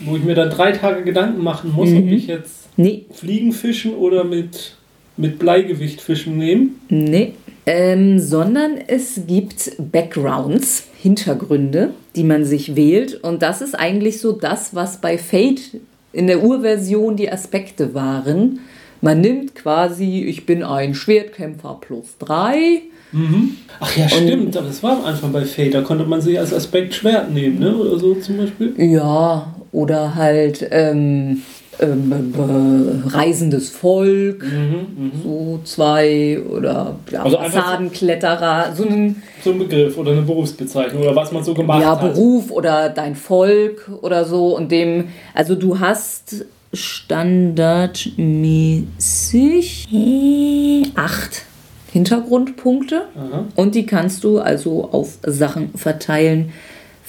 wo ich mir dann drei Tage Gedanken machen muss, ob ich jetzt nee, Fliegen fischen oder mit, mit Bleigewicht fischen nehme. Nee. Ähm, sondern es gibt Backgrounds, Hintergründe, die man sich wählt. Und das ist eigentlich so das, was bei Fate in der Urversion die Aspekte waren. Man nimmt quasi, ich bin ein Schwertkämpfer plus drei. Ach ja, stimmt, aber das war am Anfang bei Fate. Da konnte man sich als Aspekt Schwert nehmen, ne? Oder so zum Beispiel. Ja, oder halt ähm, ähm, äh, reisendes Volk, so zwei oder ja, Also Fassadenkletterer, so ein So ein Begriff oder eine Berufsbezeichnung oder was man so gemacht ja, hat. Beruf oder dein Volk oder so und dem, also du hast standardmäßig acht Hintergrundpunkte Aha. und die kannst du also auf Sachen verteilen.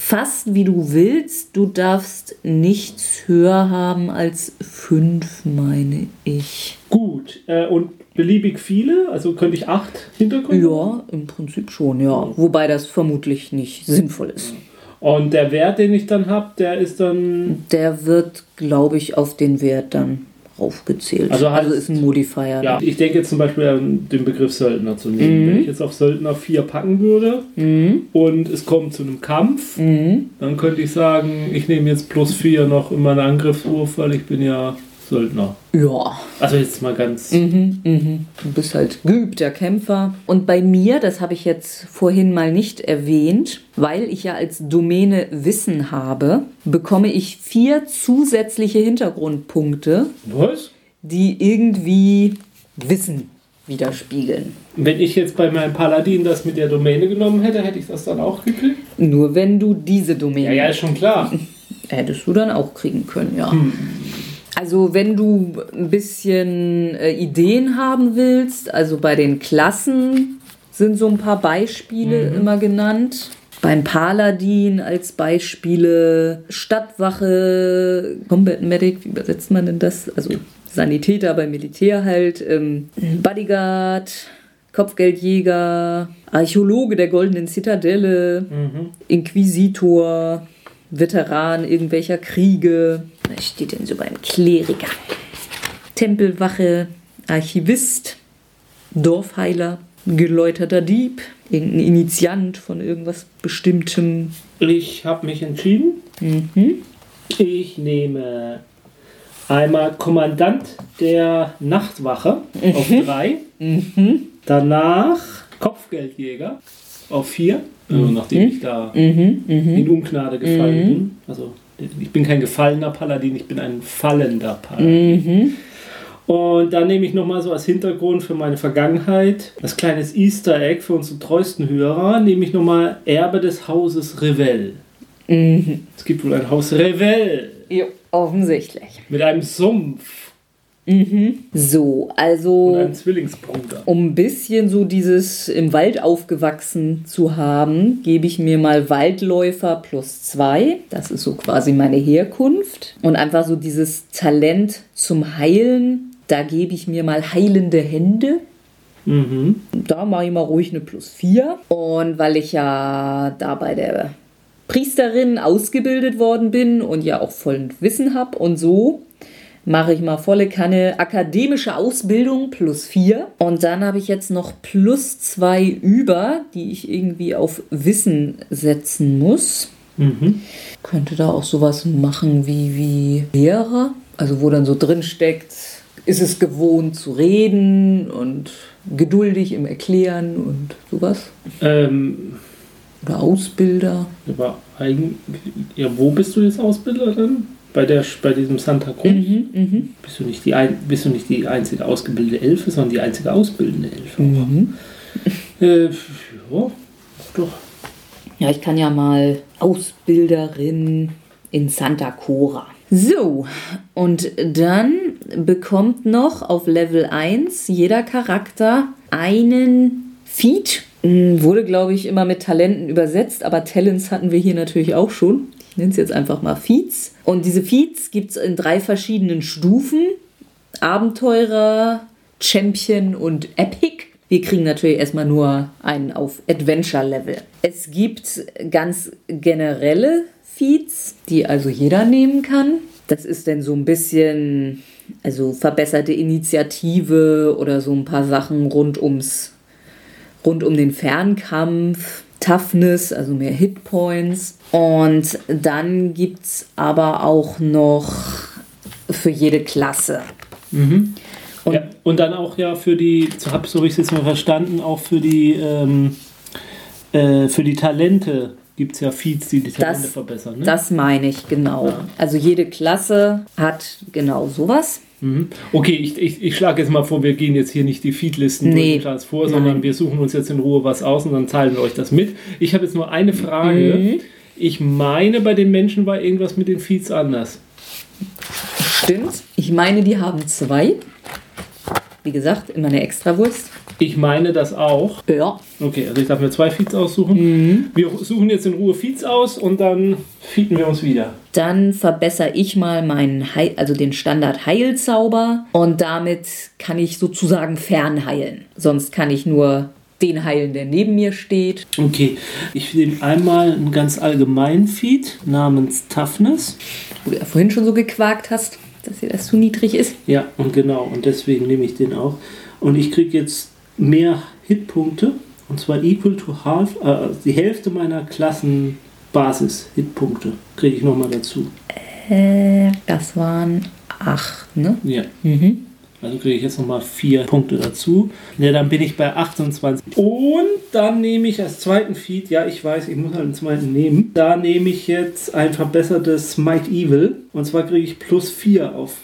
Fast wie du willst. Du darfst nichts höher haben als fünf, meine ich. Gut. Äh, und beliebig viele? Also könnte ich acht Hintergründe? Ja, im Prinzip schon, ja. Wobei das vermutlich nicht sinnvoll ist. Und der Wert, den ich dann habe, der ist dann. Der wird, glaube ich, auf den Wert dann raufgezählt. Also heißt- ist ein Modifier. Ja, ich denke jetzt zum Beispiel an den Begriff Söldner zu nehmen. Wenn ich jetzt auf Söldner 4 packen würde und es kommt zu einem Kampf, dann könnte ich sagen, ich nehme jetzt plus 4 noch in meinen Angriffswurf, weil ich bin ja Söldner. Ja. Also jetzt mal ganz. Du bist halt geübter Kämpfer. Und bei mir, das habe ich jetzt vorhin mal nicht erwähnt, weil ich ja als Domäne Wissen habe, bekomme ich vier zusätzliche Hintergrundpunkte, Was? die irgendwie Wissen widerspiegeln. Wenn ich jetzt bei meinem Paladin das mit der Domäne genommen hätte, hätte ich das dann auch gekriegt? Nur wenn du diese Domäne Ja, ja, ist schon klar. hättest du dann auch kriegen können, ja. Also wenn du ein bisschen äh, Ideen haben willst, also bei den Klassen sind so ein paar Beispiele immer genannt. Beim Paladin als Beispiele Stadtwache, Combat Medic, wie übersetzt man denn das? Also Sanitäter beim Militär halt, ähm, Bodyguard, Kopfgeldjäger, Archäologe der Goldenen Zitadelle, Inquisitor, Veteran irgendwelcher Kriege. Was steht denn so beim Kleriker? Tempelwache, Archivist, Dorfheiler, geläuterter Dieb, irgendein Initiant von irgendwas Bestimmtem. Ich habe mich entschieden. Ich nehme einmal Kommandant der Nachtwache auf drei. Danach Kopfgeldjäger auf vier. Also nachdem ich da in Ungnade gefallen bin. Also ich bin kein gefallener Paladin, ich bin ein fallender Paladin. Und dann nehme ich nochmal so als Hintergrund für meine Vergangenheit das kleines Easter Egg für unsere treuesten Hörer, nehme ich nochmal Erbe des Hauses Revell. Es gibt wohl ein Haus Revell Ja, offensichtlich. mit einem Sumpf So, und also einem Zwillingsbruder. um ein bisschen so dieses im Wald aufgewachsen zu haben, gebe ich mir mal Waldläufer plus zwei. Das ist so quasi meine Herkunft. Und einfach so dieses Talent zum Heilen, da gebe ich mir mal heilende Hände. Mhm. Da mache ich mal ruhig eine plus 4. Und weil ich ja da bei der Priesterin ausgebildet worden bin und ja auch vollen Wissen habe und so, mache ich mal volle Kanne akademische Ausbildung plus 4. Und dann habe ich jetzt noch plus 2 über, die ich irgendwie auf Wissen setzen muss. Mhm. Könnte da auch sowas machen wie, wie Lehrer, also wo dann so drin steckt, ist es gewohnt zu reden und geduldig im Erklären und sowas. Ähm, Oder Ausbilder. aber eigen, ja, wo bist du jetzt Ausbilder dann? Bei, der, bei diesem Santa Cruz? Bist, du nicht die ein, bist du nicht die einzige ausgebildete Elfe, sondern die einzige ausbildende Elfe? Äh, ja, doch. Ja, ich kann ja mal Ausbilderin in Santa Cora. So, und dann bekommt noch auf Level 1 jeder Charakter einen Feed. Hm, Wurde, glaube ich, immer mit Talenten übersetzt, aber Talents hatten wir hier natürlich auch schon. Ich nenne es jetzt einfach mal Feeds. Und diese Feeds gibt es in drei verschiedenen Stufen. Abenteurer, Champion und Epic. Wir kriegen natürlich erstmal nur einen auf Adventure-Level. Es gibt ganz generelle Feeds, die also jeder nehmen kann. Das ist dann so ein bisschen, also verbesserte Initiative oder so ein paar Sachen rund ums, rund um den Fernkampf. Toughness, also mehr Hitpoints. Und dann gibt es aber auch noch für jede Klasse. Und- ja, und dann auch ja für die, so habe so ich es jetzt mal verstanden, auch für die, ähm, äh, für die Talente gibt es ja Feeds, die die Talente Das, verbessern. Ne? das meine ich, genau. Also jede Klasse hat genau sowas. Mhm. Okay, ich, ich, ich schlage jetzt mal vor, wir gehen jetzt hier nicht die Feedlisten Nee. vor, sondern Nein. wir suchen uns jetzt in Ruhe was aus und dann teilen wir euch das mit. Ich habe jetzt nur eine Frage. Mhm. Ich meine, bei den Menschen war irgendwas mit den Feeds anders. Stimmt. Ich meine, die haben zwei. Wie gesagt, immer eine Extrawurst. Ich meine das auch. Ja. Okay, also ich darf mir zwei Feeds aussuchen. Mhm. Wir suchen jetzt in Ruhe Feeds aus und dann feeden wir uns wieder. Dann verbessere ich mal meinen Heil, also den Standard Heilzauber und damit kann ich sozusagen fernheilen. Sonst kann ich nur den heilen, der neben mir steht. Okay, ich nehme einmal einen ganz allgemeinen Feed namens Toughness. Wo du ja vorhin schon so gequakt hast, dass dir das zu niedrig ist. Ja, und genau, und deswegen nehme ich den auch. Und ich kriege jetzt mehr Hitpunkte, und zwar equal to half, äh, die Hälfte meiner Klassenbasis-Hitpunkte kriege ich nochmal dazu. Äh, das waren acht, ne? Ja. Mhm. Also kriege ich jetzt nochmal vier Punkte dazu. Ja, dann bin ich bei 28. Und dann nehme ich als zweiten Feed, ja, ich weiß, ich muss halt einen zweiten nehmen. Da nehme ich jetzt ein verbessertes Smite Evil. Und zwar kriege ich plus 4 auf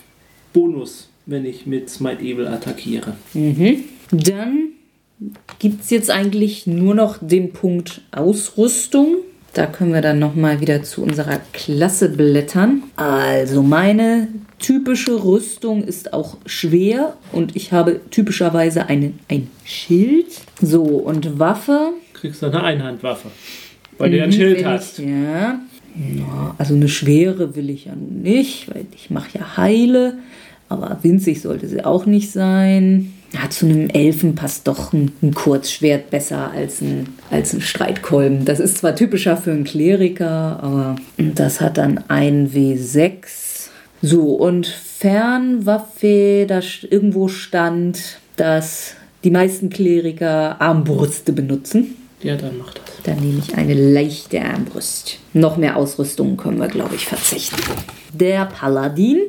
Bonus, wenn ich mit Smite Evil attackiere. Mhm. Dann gibt es jetzt eigentlich nur noch den Punkt Ausrüstung. Da können wir dann nochmal wieder zu unserer Klasse blättern. Also meine typische Rüstung ist auch schwer und ich habe typischerweise eine, ein Schild. So, und Waffe. Kriegst du eine Einhandwaffe, weil du ja ein Mhm, Schild hast. Ich, ja. ja. Also eine schwere will ich ja nicht, weil ich mache ja Heile. Aber winzig sollte sie auch nicht sein. Ja, zu einem Elfen passt doch ein, ein Kurzschwert besser als ein, als ein Streitkolben. Das ist zwar typischer für einen Kleriker, aber das hat dann ein W6. So, und Fernwaffe, da irgendwo stand, dass die meisten Kleriker Armbrüste benutzen. Ja, dann mach das. Dann nehme ich eine leichte Armbrust. Noch mehr Ausrüstung können wir, glaube ich, verzichten. Der Paladin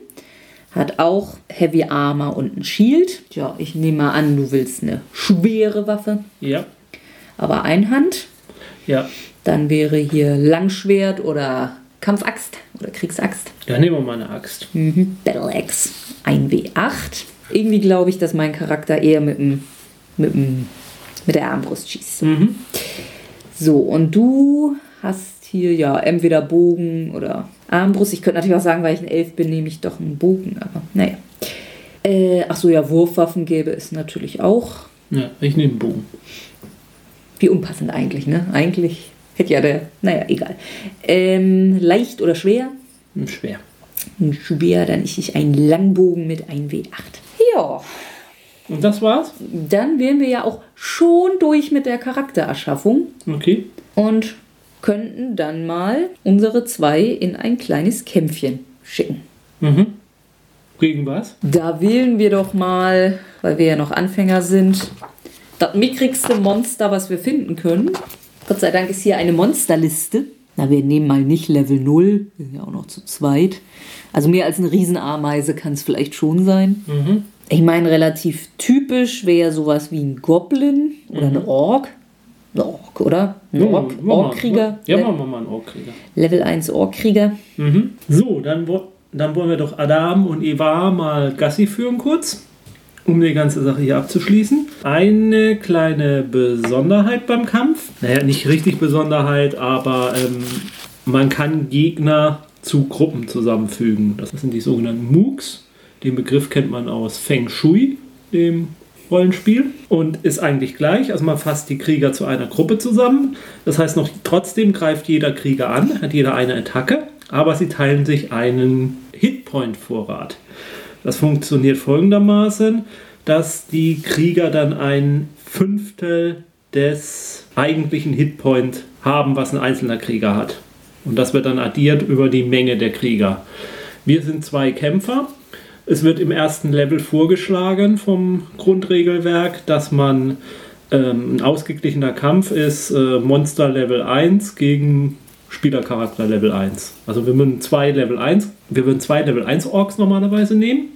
hat auch Heavy Armor und ein Shield. Ja, ich nehme mal an, du willst eine schwere Waffe, Ja, aber Einhand. ja. Dann wäre hier Langschwert oder Kampfaxt oder Kriegsaxt. Ja, nehmen wir mal eine Axt. Mhm. Battle Axe. Ein W8. Irgendwie glaube ich, dass mein Charakter eher mit dem, mit dem, mit der Armbrust schießt. Mhm. So, und du hast hier ja entweder Bogen oder Armbrust. Ich könnte natürlich auch sagen, weil ich ein Elf bin, nehme ich doch einen Bogen, aber naja. Äh, ach so, ja, Wurfwaffen gäbe es natürlich auch. Ja, ich nehme einen Bogen. Wie unpassend eigentlich, ne? Eigentlich hätte ja der, naja, egal. Ähm, leicht oder schwer? Hm, Schwer. Schwer, dann ist ich ein Langbogen mit 1 W8. Ja, Und das war's? dann wären wir ja auch schon durch mit der Charaktererschaffung. Okay. und könnten dann mal unsere zwei in ein kleines Kämpfchen schicken. Mhm. Gegen was? Da wählen wir doch mal, weil wir ja noch Anfänger sind, das mickrigste Monster, was wir finden können. Gott sei Dank ist hier eine Monsterliste. Na, wir nehmen mal nicht Level 0, wir sind ja auch noch zu zweit. Also mehr als eine Riesenameise kann es vielleicht schon sein. Mhm. Ich meine, relativ typisch wäre sowas wie ein Goblin oder eine Ork. Ein Ork, oder? Ein Ork, mal. Orkkrieger. Ja, machen wir mal einen Orkkrieger. Level 1 Orkkrieger. Mhm. So, dann, dann wollen wir doch Adam und Eva mal Gassi führen kurz, um die ganze Sache hier abzuschließen. Eine kleine Besonderheit beim Kampf. Naja, nicht richtig Besonderheit, aber ähm, man kann Gegner zu Gruppen zusammenfügen. Das sind die sogenannten Mooks. Den Begriff kennt man aus Feng Shui, dem Rollenspiel und ist eigentlich gleich. Also man fasst die Krieger zu einer Gruppe zusammen. Das heißt noch trotzdem greift jeder Krieger an, hat jeder eine Attacke, aber sie teilen sich einen Hitpoint-Vorrat. Das funktioniert folgendermaßen, dass die Krieger dann ein Fünftel des eigentlichen Hitpoint haben, was ein einzelner Krieger hat. Und das wird dann addiert über die Menge der Krieger. Wir sind zwei Kämpfer. Es wird im ersten Level vorgeschlagen vom Grundregelwerk, dass man ähm, ein ausgeglichener Kampf ist, äh, Monster Level 1 gegen Spielercharakter Level 1. Also wir würden zwei Level 1, wir würden zwei Level 1 Orks normalerweise nehmen.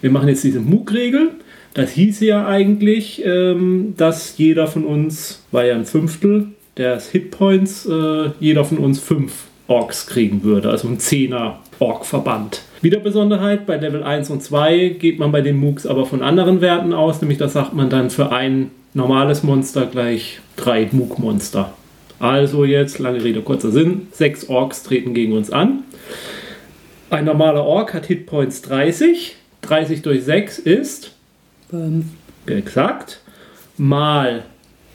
Wir machen jetzt diese Moog-Regel. Das hieße ja eigentlich, ähm, dass jeder von uns, war ja ein Fünftel des Hitpoints, äh, jeder von uns fünf Orks kriegen würde. Also ein Zehner Ork-Verband. Wieder Besonderheit, bei Level 1 und 2 geht man bei den Mooks aber von anderen Werten aus, nämlich das sagt man dann für ein normales Monster gleich drei Mook-Monster. Also jetzt, lange Rede, kurzer Sinn, sechs Orks treten gegen uns an. Ein normaler Ork hat Hitpoints 30. 30 durch 6 ist Fünf, exakt. Mal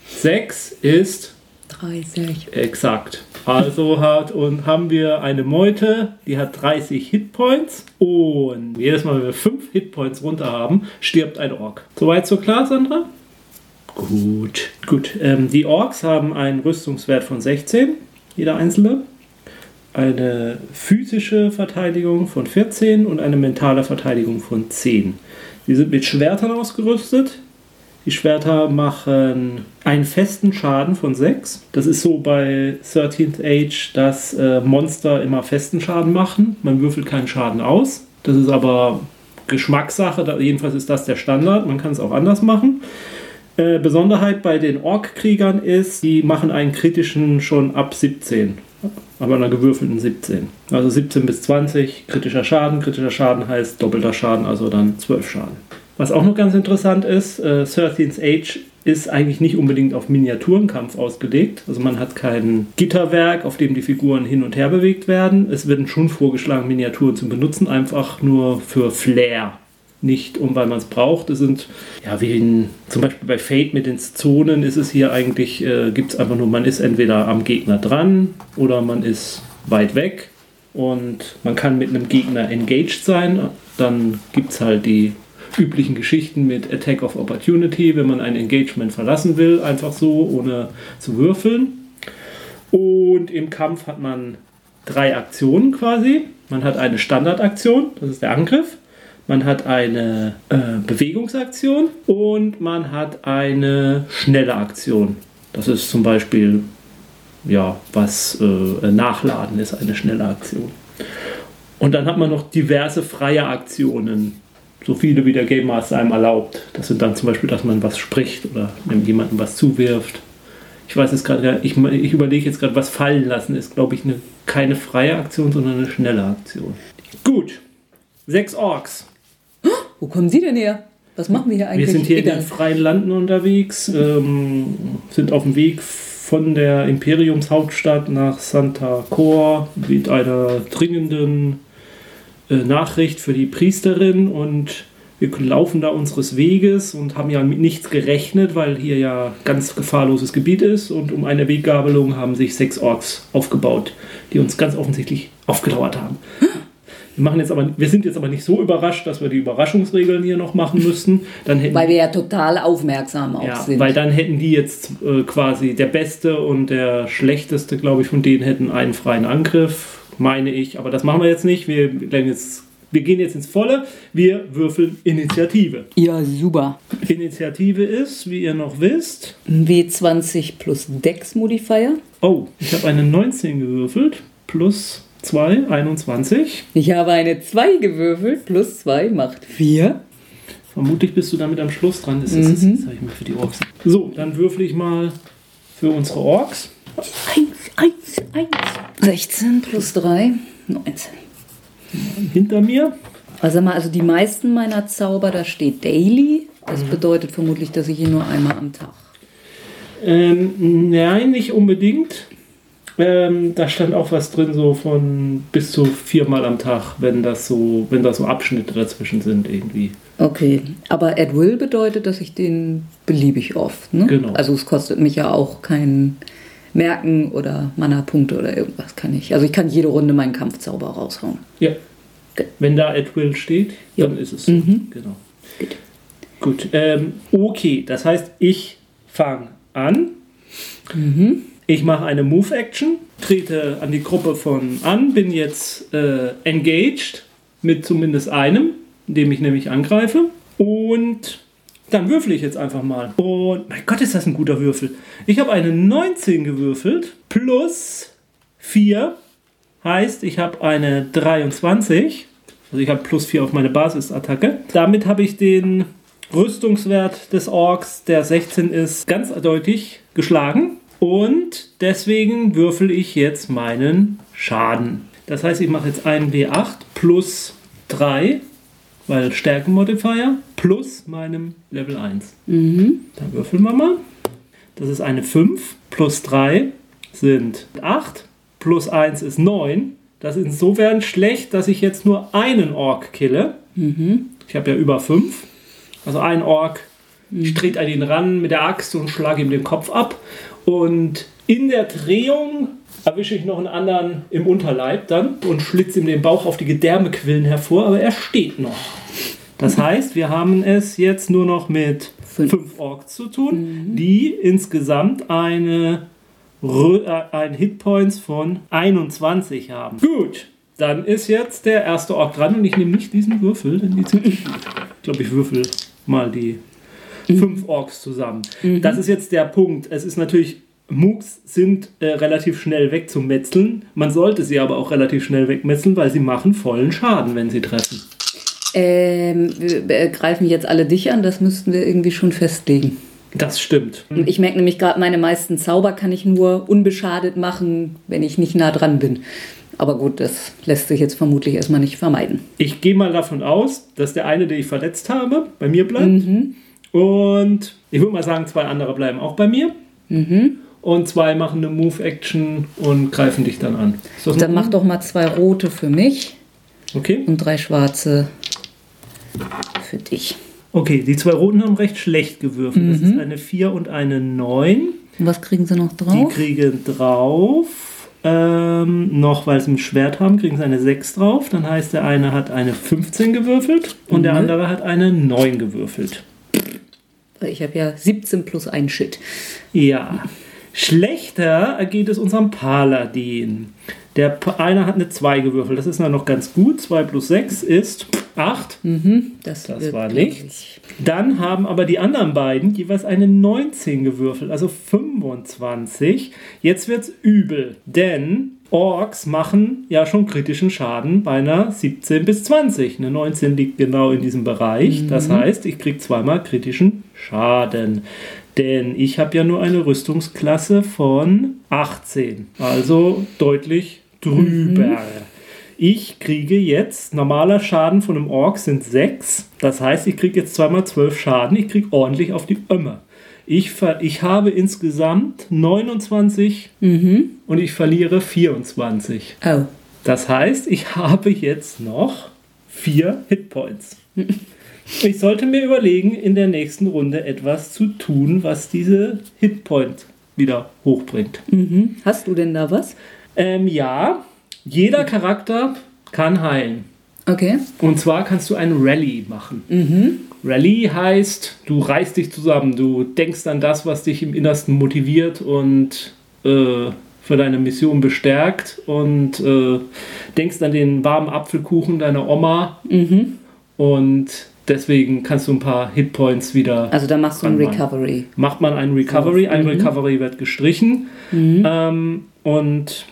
6 ist 30. exakt. Also hat und haben wir eine Meute, die hat 30 Hitpoints und jedes Mal, wenn wir 5 Hitpoints runter haben, stirbt ein Ork. Soweit so klar, Sandra? Gut, gut. Ähm, die Orks haben einen Rüstungswert von 16, jeder einzelne. Eine physische Verteidigung von 14 und eine mentale Verteidigung von 10. Sie sind mit Schwertern ausgerüstet. Die Schwerter machen einen festen Schaden von 6. Das ist so bei 13th Age, dass äh, Monster immer festen Schaden machen. Man würfelt keinen Schaden aus. Das ist aber Geschmackssache. Da, jedenfalls ist das der Standard. Man kann es auch anders machen. Äh, Besonderheit bei den Ork-Kriegern ist, die machen einen kritischen schon ab 17. Aber einer gewürfelten 17. Also 17 bis 20 kritischer Schaden. Kritischer Schaden heißt doppelter Schaden, also dann 12 Schaden. Was auch noch ganz interessant ist, äh, 13th Age ist eigentlich nicht unbedingt auf Miniaturenkampf ausgelegt. Also man hat kein Gitterwerk, auf dem die Figuren hin und her bewegt werden. Es werden schon vorgeschlagen, Miniaturen zu benutzen, einfach nur für Flair nicht um, weil man es braucht. Es sind, ja, wie in, zum Beispiel bei Fate mit den Zonen ist es hier eigentlich, äh, gibt es einfach nur, man ist entweder am Gegner dran oder man ist weit weg und man kann mit einem Gegner engaged sein. Dann gibt es halt die üblichen Geschichten mit Attack of Opportunity, wenn man ein Engagement verlassen will, einfach so, ohne zu würfeln. Und im Kampf hat man drei Aktionen quasi. Man hat eine Standardaktion, das ist der Angriff man hat eine äh, Bewegungsaktion und man hat eine schnelle Aktion. Das ist zum Beispiel, ja, was äh, Nachladen ist, eine schnelle Aktion. Und dann hat man noch diverse freie Aktionen, so viele wie der Game Master einem erlaubt. Das sind dann zum Beispiel, dass man was spricht oder jemandem was zuwirft. Ich weiß jetzt gerade, ich, ich überlege jetzt gerade, was fallen lassen ist, glaube ich, eine, keine freie Aktion, sondern eine schnelle Aktion. Gut, sechs Orks. Wo kommen Sie denn her? Was machen wir hier eigentlich? Wir sind hier Egal. in den freien Landen unterwegs, ähm, sind auf dem Weg von der Imperiumshauptstadt nach Santa Cor mit einer dringenden Nachricht für die Priesterin und wir laufen da unseres Weges und haben ja mit nichts gerechnet, weil hier ja ganz gefahrloses Gebiet ist und um eine Weggabelung haben sich sechs Orks aufgebaut, die uns ganz offensichtlich aufgedauert haben. Wir, machen jetzt aber, wir sind jetzt aber nicht so überrascht, dass wir die Überraschungsregeln hier noch machen müssten. Dann hätten, weil wir ja total aufmerksam auch ja, sind. Weil dann hätten die jetzt äh, quasi der Beste und der Schlechteste, glaube ich, von denen hätten einen freien Angriff, meine ich. Aber das machen wir jetzt nicht. Wir, jetzt, wir gehen jetzt ins Volle. Wir würfeln Initiative. Ja, super. Initiative ist, wie ihr noch wisst, W20 plus Dex Modifier. Oh, ich habe eine 19 gewürfelt. Plus 2, 21. Ich habe eine 2 gewürfelt, plus 2 macht 4. Vermutlich bist du damit am Schluss dran. Das ist mhm. das Zeichen für die Orks. So, dann würfel ich mal für unsere Orks. 1, 1, 1. 16 plus 3, 19. Hinter mir. Also mal, also die meisten meiner Zauber, da steht Daily. Das mhm. bedeutet vermutlich, dass ich ihn nur einmal am Tag. Ähm, nein, nicht unbedingt. Ähm, da stand auch was drin, so von bis zu viermal am Tag, wenn das so, wenn da so Abschnitte dazwischen sind irgendwie. Okay, aber at will bedeutet, dass ich den beliebig oft. Ne? Genau. Also es kostet mich ja auch kein Merken oder Mana-Punkte oder irgendwas kann ich. Also ich kann jede Runde meinen Kampfzauber raushauen. Ja. Okay. Wenn da at will steht, ja. dann ist es so. Mhm. Genau. Gut. Gut. Ähm, okay, das heißt, ich fange an. Mhm. Ich mache eine Move-Action, trete an die Gruppe von an, bin jetzt äh, engaged mit zumindest einem, indem ich nämlich angreife. Und dann würfel ich jetzt einfach mal. Und mein Gott, ist das ein guter Würfel. Ich habe eine 19 gewürfelt plus 4. Heißt, ich habe eine 23. Also ich habe plus 4 auf meine Basisattacke. Damit habe ich den Rüstungswert des Orks, der 16 ist, ganz eindeutig geschlagen. Und deswegen würfel ich jetzt meinen Schaden. Das heißt, ich mache jetzt einen W8 plus 3, weil Stärkenmodifier, plus meinem Level 1. Mhm. Dann würfeln wir mal. Das ist eine 5 plus 3 sind 8, plus 1 ist 9. Das ist insofern schlecht, dass ich jetzt nur einen Ork kille. Mhm. Ich habe ja über 5. Also ein Ork, ich trete an ihn ran mit der Axt und schlage ihm den Kopf ab. Und in der Drehung erwische ich noch einen anderen im Unterleib dann und schlitze ihm den Bauch auf die Gedärmequillen hervor, aber er steht noch. Das heißt, wir haben es jetzt nur noch mit Fünf. fünf, Orks zu tun, die insgesamt eine äh, ein Hitpoints von 21 haben. Gut, dann ist jetzt der erste Ork dran und ich nehme nicht diesen Würfel, denn die sind. Ich glaube, ich würfel mal die fünf Orks zusammen. Das ist jetzt der Punkt. Es ist natürlich, Mooks sind äh, relativ schnell wegzumetzeln. Man sollte sie aber auch relativ schnell wegmetzeln, weil sie machen vollen Schaden, wenn sie treffen. Ähm, wir greifen jetzt alle dich an, das müssten wir irgendwie schon festlegen. Das stimmt. Ich merke nämlich gerade, meine meisten Zauber kann ich nur unbeschadet machen, wenn ich nicht nah dran bin. Aber gut, das lässt sich jetzt vermutlich erstmal nicht vermeiden. Ich gehe mal davon aus, dass der eine, den ich verletzt habe, bei mir bleibt. Und ich würde mal sagen, zwei andere bleiben auch bei mir. Und zwei machen eine Move-Action und greifen dich dann an. Dann mach doch mal zwei rote für mich? Okay. und drei schwarze für dich. Okay, die zwei Roten haben recht schlecht gewürfelt. Das ist eine 4 und eine 9. Und was kriegen sie noch Die drauf? kriegen drauf, ähm, noch weil sie ein Schwert haben, kriegen sie eine 6 drauf. Dann heißt, der eine hat eine 15 gewürfelt und der andere hat eine 9 gewürfelt. Ich habe ja 17 plus ein Shit. Ja. Schlechter geht es unserem Paladin. Der eine hat eine 2 gewürfelt. Das ist dann noch ganz gut. 2 plus 6 ist 8. Das, Das wird, war nichts. ich. Dann haben aber die anderen beiden jeweils eine 19 gewürfelt, also 25. Jetzt wird's übel, denn Orks machen ja schon kritischen Schaden bei einer 17 bis 20. Eine 19 liegt genau in diesem Bereich. Das heißt, ich krieg zweimal kritischen Schaden. Denn ich habe ja nur eine Rüstungsklasse von 18. Also deutlich drüber. Ich kriege jetzt, normaler Schaden von einem Ork sind 6. Das heißt, ich kriege jetzt zweimal 12 Schaden. Ich kriege ordentlich auf die Ömme. Ich, ver ich habe insgesamt 29 und ich verliere 24. Oh. Das heißt, ich habe jetzt noch 4 Hitpoints. Ich sollte mir überlegen, in der nächsten Runde etwas zu tun, was diese Hitpoint wieder hochbringt. Mhm. Hast du denn da was? Ähm, ja, jeder Charakter kann heilen. Okay. Und zwar kannst du ein Rally machen. Rally heißt, du reißt dich zusammen, du denkst an das, was dich im Innersten motiviert und äh, für deine Mission bestärkt und äh, denkst an den warmen Apfelkuchen deiner Oma und deswegen kannst du ein paar Hitpoints wieder Also da machst du ein. Recovery. macht man ein Recovery. Ein Recovery wird gestrichen. Ähm, und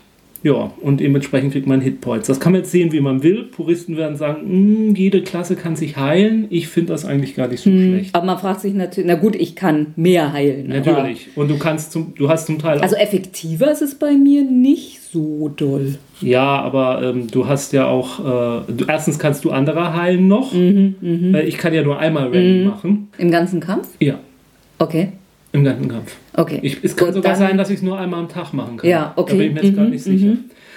ja, und dementsprechend kriegt man Hitpoints. Das kann man jetzt sehen, wie man will. Puristen werden sagen, "Mm, jede Klasse kann sich heilen. Ich finde das eigentlich gar nicht so schlecht. Aber man fragt sich natürlich, na gut, ich kann mehr heilen. Natürlich. Und du kannst zum, du hast zum Teil Also effektiver ist es bei mir nicht so doll. ja, aber ähm, du hast ja auch, äh, du, erstens kannst du andere heilen noch. Äh, ich kann ja nur einmal Rally machen. Im ganzen Kampf? Ja, Okay. Im ganzen Kampf. Okay. Ich, es kann Gut, sogar sein, dass ich es nur einmal am Tag machen kann. Ja, okay. Da bin ich mir jetzt gerade Mhm, nicht sicher.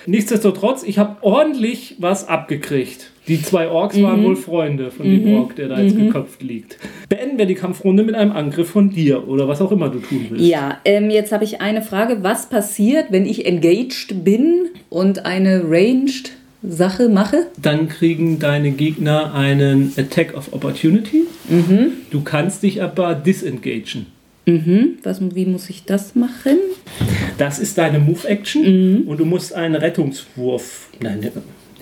Nichtsdestotrotz, ich habe ordentlich was abgekriegt. Die zwei Orks waren wohl Freunde von dem Ork, der da jetzt geköpft liegt. Beenden wir die Kampfrunde mit einem Angriff von dir oder was auch immer du tun willst. Ja, ähm, jetzt habe ich eine Frage. Was passiert, wenn ich engaged bin und eine ranged Sache mache? Dann kriegen deine Gegner einen Attack of Opportunity. Du kannst dich aber disengagen. Mhm. Was, wie muss ich das machen? Das ist deine Move-Action und du musst einen Rettungswurf. Nein,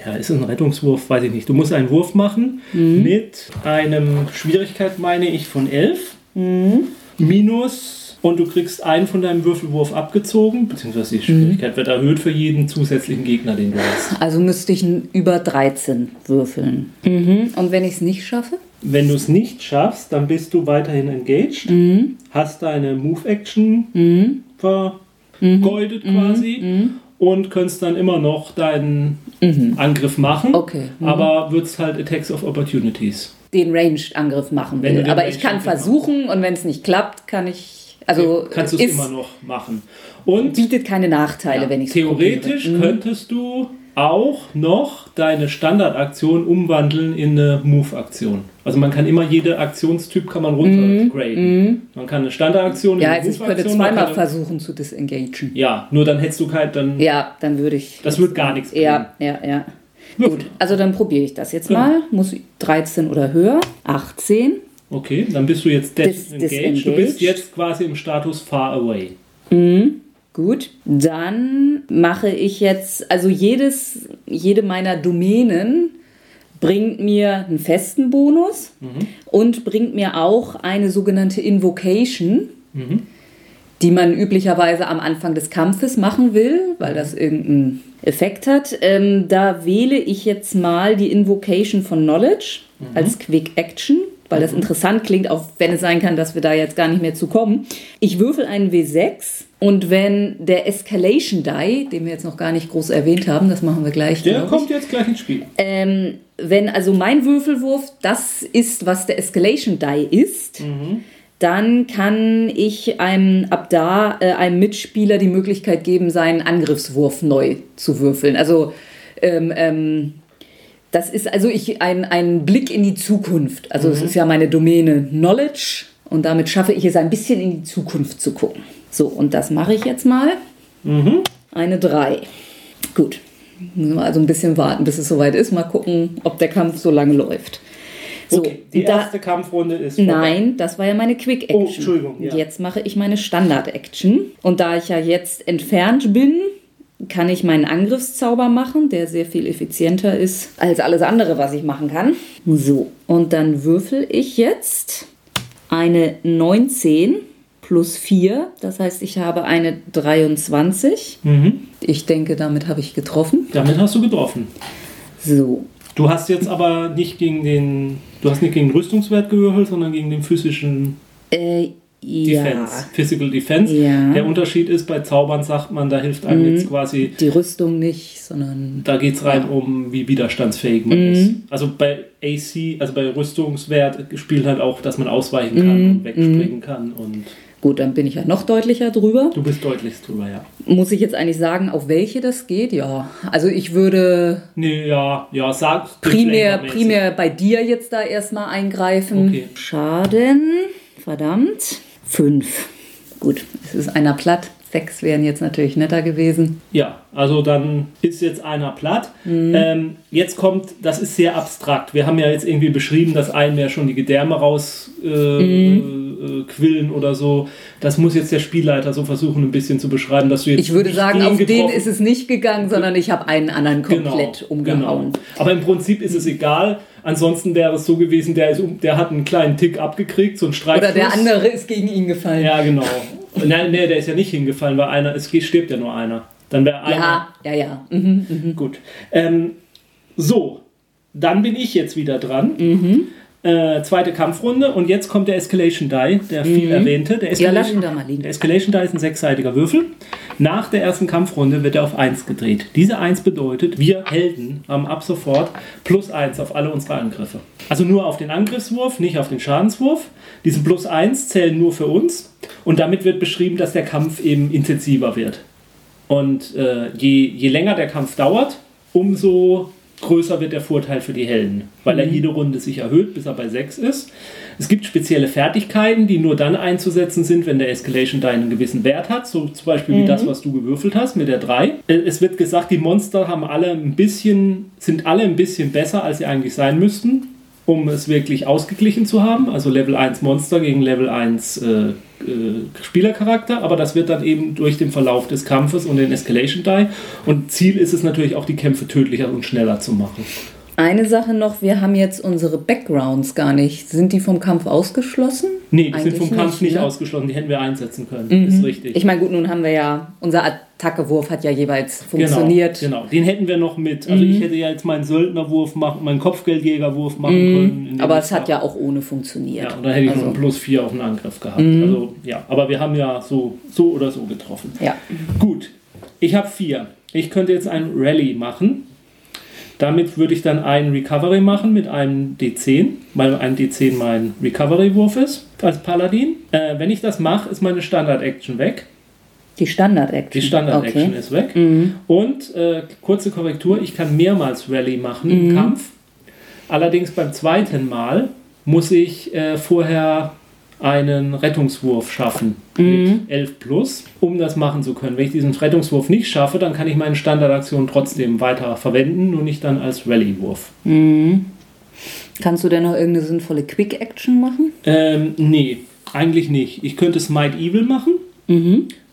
ja, ist es ein Rettungswurf? Weiß ich nicht. Du musst einen Wurf machen mit einem Schwierigkeit, meine ich, von 11. Minus und du kriegst einen von deinem Würfelwurf abgezogen, beziehungsweise die Schwierigkeit wird erhöht für jeden zusätzlichen Gegner, den du hast. Also müsste ich über 13 würfeln. Mhm. Und wenn ich es nicht schaffe? Wenn du es nicht schaffst, dann bist du weiterhin engaged, hast deine Move-Action vergeudet quasi und kannst dann immer noch deinen Angriff machen, Okay. Mhm. aber würdest halt Attacks of Opportunities. Den Ranged-Angriff machen will. Aber ich kann versuchen und wenn es nicht klappt, kann ich. Also kannst du es immer noch machen. Und bietet keine Nachteile, wenn ich es theoretisch könntest du auch noch deine Standardaktion umwandeln in eine Move-Aktion. Also man kann immer jede Aktionstyp kann man runtergraden. Man kann eine Standardaktion Mhm. Ja, in eine also ich könnte zweimal versuchen zu disengagen. Ja, nur dann hättest du kein, dann Ja, dann würde ich. Das wird gar nichts Ja, ja, ja. Würfel. Gut, also dann probiere ich das jetzt Genau. mal. Muss 13 oder höher. 18. Okay, dann bist du jetzt Dis- disengaged. Du disengaged. bist jetzt quasi im Status far away. Gut. Dann mache ich jetzt, also jedes, jede meiner Domänen bringt mir einen festen Bonus und bringt mir auch eine sogenannte Invocation, die man üblicherweise am Anfang des Kampfes machen will, weil das irgendeinen Effekt hat. Ähm, da wähle ich jetzt mal die Invocation von Knowledge als Quick Action, weil das interessant klingt, auch wenn es sein kann, dass wir da jetzt gar nicht mehr zu kommen. Ich würfel einen W6 und wenn der Escalation Die, den wir jetzt noch gar nicht groß erwähnt haben, das machen wir gleich. Der kommt jetzt gleich ins Spiel. Ähm, wenn also mein Würfelwurf das ist, was der Escalation Die ist, dann kann ich einem ab da äh, einem Mitspieler die Möglichkeit geben, seinen Angriffswurf neu zu würfeln. Also ähm, ähm, das ist also ich ein, ein Blick in die Zukunft. Also es ist ja meine Domäne Knowledge und damit schaffe ich es ein bisschen in die Zukunft zu gucken. So, und das mache ich jetzt mal. Eine 3. Gut. Müssen wir also ein bisschen warten, bis es soweit ist. Mal gucken, ob der Kampf so lange läuft. So, okay, die da, erste Kampfrunde ist vorbei. Nein, das war ja meine Quick Action. Oh, Entschuldigung, ja. Jetzt mache ich meine Standard Action. Und da ich ja jetzt entfernt bin, kann ich meinen Angriffszauber machen, der sehr viel effizienter ist als alles andere, was ich machen kann. So, und dann würfel ich jetzt eine 19 plus 4. Das heißt, ich habe eine 23. Mhm. Ich denke, damit habe ich getroffen. Damit hast du getroffen. So, Du hast jetzt aber nicht gegen den, du hast nicht gegen den Rüstungswert gewürfelt, sondern gegen den physischen äh, ja. Defense, Physical Defense. Ja. Der Unterschied ist, bei Zaubern sagt man, da hilft einem jetzt quasi, Die Rüstung nicht, sondern da geht es rein um, wie widerstandsfähig man Mhm. ist. Also bei AC, also bei Rüstungswert spielt halt auch, dass man ausweichen kann Mhm. und wegspringen kann und gut, dann bin ich ja noch deutlicher drüber. du bist deutlichst drüber, ja. Muss ich jetzt eigentlich sagen, auf welche das geht? Ja, also ich würde Nee, ja, ja, sag primär, primär bei dir jetzt da erstmal eingreifen. Okay. Schaden, verdammt, fünf. Gut, es ist einer platt. Sechs wären jetzt natürlich netter gewesen. Ja, also dann ist jetzt einer platt. Mhm. Ähm, jetzt kommt, das ist sehr abstrakt. Wir haben ja jetzt irgendwie beschrieben, dass einem ja schon die Gedärme raus äh, Mhm. äh, quillen oder so. Das muss jetzt der Spielleiter so versuchen, ein bisschen zu beschreiben, dass du jetzt. Ich würde sagen, auf den ist es nicht gegangen, sondern ich habe einen anderen komplett umgehauen. Genau. Aber im Prinzip ist es egal. Ansonsten wäre es so gewesen, der, ist, der hat einen kleinen Tick abgekriegt, so ein Streifschuss. Oder der andere ist gegen ihn gefallen. Ja, genau. Nein, nee, der ist ja nicht hingefallen, weil einer, es stirbt ja nur einer. Dann wäre einer. ja, ja. ja. Mhm. Gut. Ähm, so, dann bin ich jetzt wieder dran. Mhm. Äh, zweite Kampfrunde und jetzt kommt der Escalation Die, der viel erwähnte. Der Mhm. Ja, lass Escalation, ihn da mal liegen. der Escalation Die ist ein sechsseitiger Würfel. Nach der ersten Kampfrunde wird er auf 1 gedreht. Diese 1 bedeutet, wir Helden haben ab sofort plus 1 auf alle unsere Angriffe. Also nur auf den Angriffswurf, nicht auf den Schadenswurf. Diesen plus 1 zählen nur für uns und damit wird beschrieben, dass der Kampf eben intensiver wird. Und äh, je, je länger der Kampf dauert, umso größer wird der Vorteil für die Helden, weil er jede Runde sich erhöht, bis er bei 6 ist. Es gibt spezielle Fertigkeiten, die nur dann einzusetzen sind, wenn der Escalation Die einen gewissen Wert hat, so zum Beispiel wie das, was du gewürfelt hast mit der 3. Äh, Es wird gesagt, die Monster haben alle ein bisschen, sind alle ein bisschen besser, als sie eigentlich sein müssten, um es wirklich ausgeglichen zu haben. Also Level 1 Monster gegen Level 1 äh, äh, Spielercharakter, aber das wird dann eben durch den Verlauf des Kampfes und den Escalation Die. Und Ziel ist es natürlich auch, die Kämpfe tödlicher und schneller zu machen. Eine Sache noch, wir haben jetzt unsere Backgrounds gar nicht. Sind die vom Kampf ausgeschlossen? Nee, die sind Eigentlich vom Kampf nicht ne? ausgeschlossen, die hätten wir einsetzen können. Ist richtig. Ich meine, gut, nun haben wir ja, unser Attackewurf hat ja jeweils funktioniert. Genau, genau, den hätten wir noch mit. Also ich hätte ja jetzt meinen Söldnerwurf machen, meinen Kopfgeldjägerwurf machen können. indem Aber es hat ja auch ohne funktioniert. Ja, und da hätte ich noch also, einen plus 4 auf den Angriff gehabt. Also ja, aber wir haben ja so, so oder so getroffen. ja. Gut, ich habe vier. Ich könnte jetzt ein Rally machen. Damit würde ich dann einen Recovery machen mit einem D10, weil ein D10 mein Recovery-Wurf ist als Paladin. Äh, wenn ich das mache, ist meine Standard-Action weg. Die Standard-Action. Die Standard-Action Okay. ist weg. Und äh, kurze Korrektur, ich kann mehrmals Rally machen im Kampf. Allerdings beim zweiten Mal muss ich äh, vorher einen Rettungswurf schaffen mit 11 plus, um das machen zu können. Wenn ich diesen Rettungswurf nicht schaffe, dann kann ich meine Standardaktion trotzdem weiter verwenden, nur nicht dann als Rallye-Wurf. Kannst du denn noch irgendeine sinnvolle Quick-Action machen? Ähm, nee, eigentlich nicht. Ich könnte Smite Evil machen.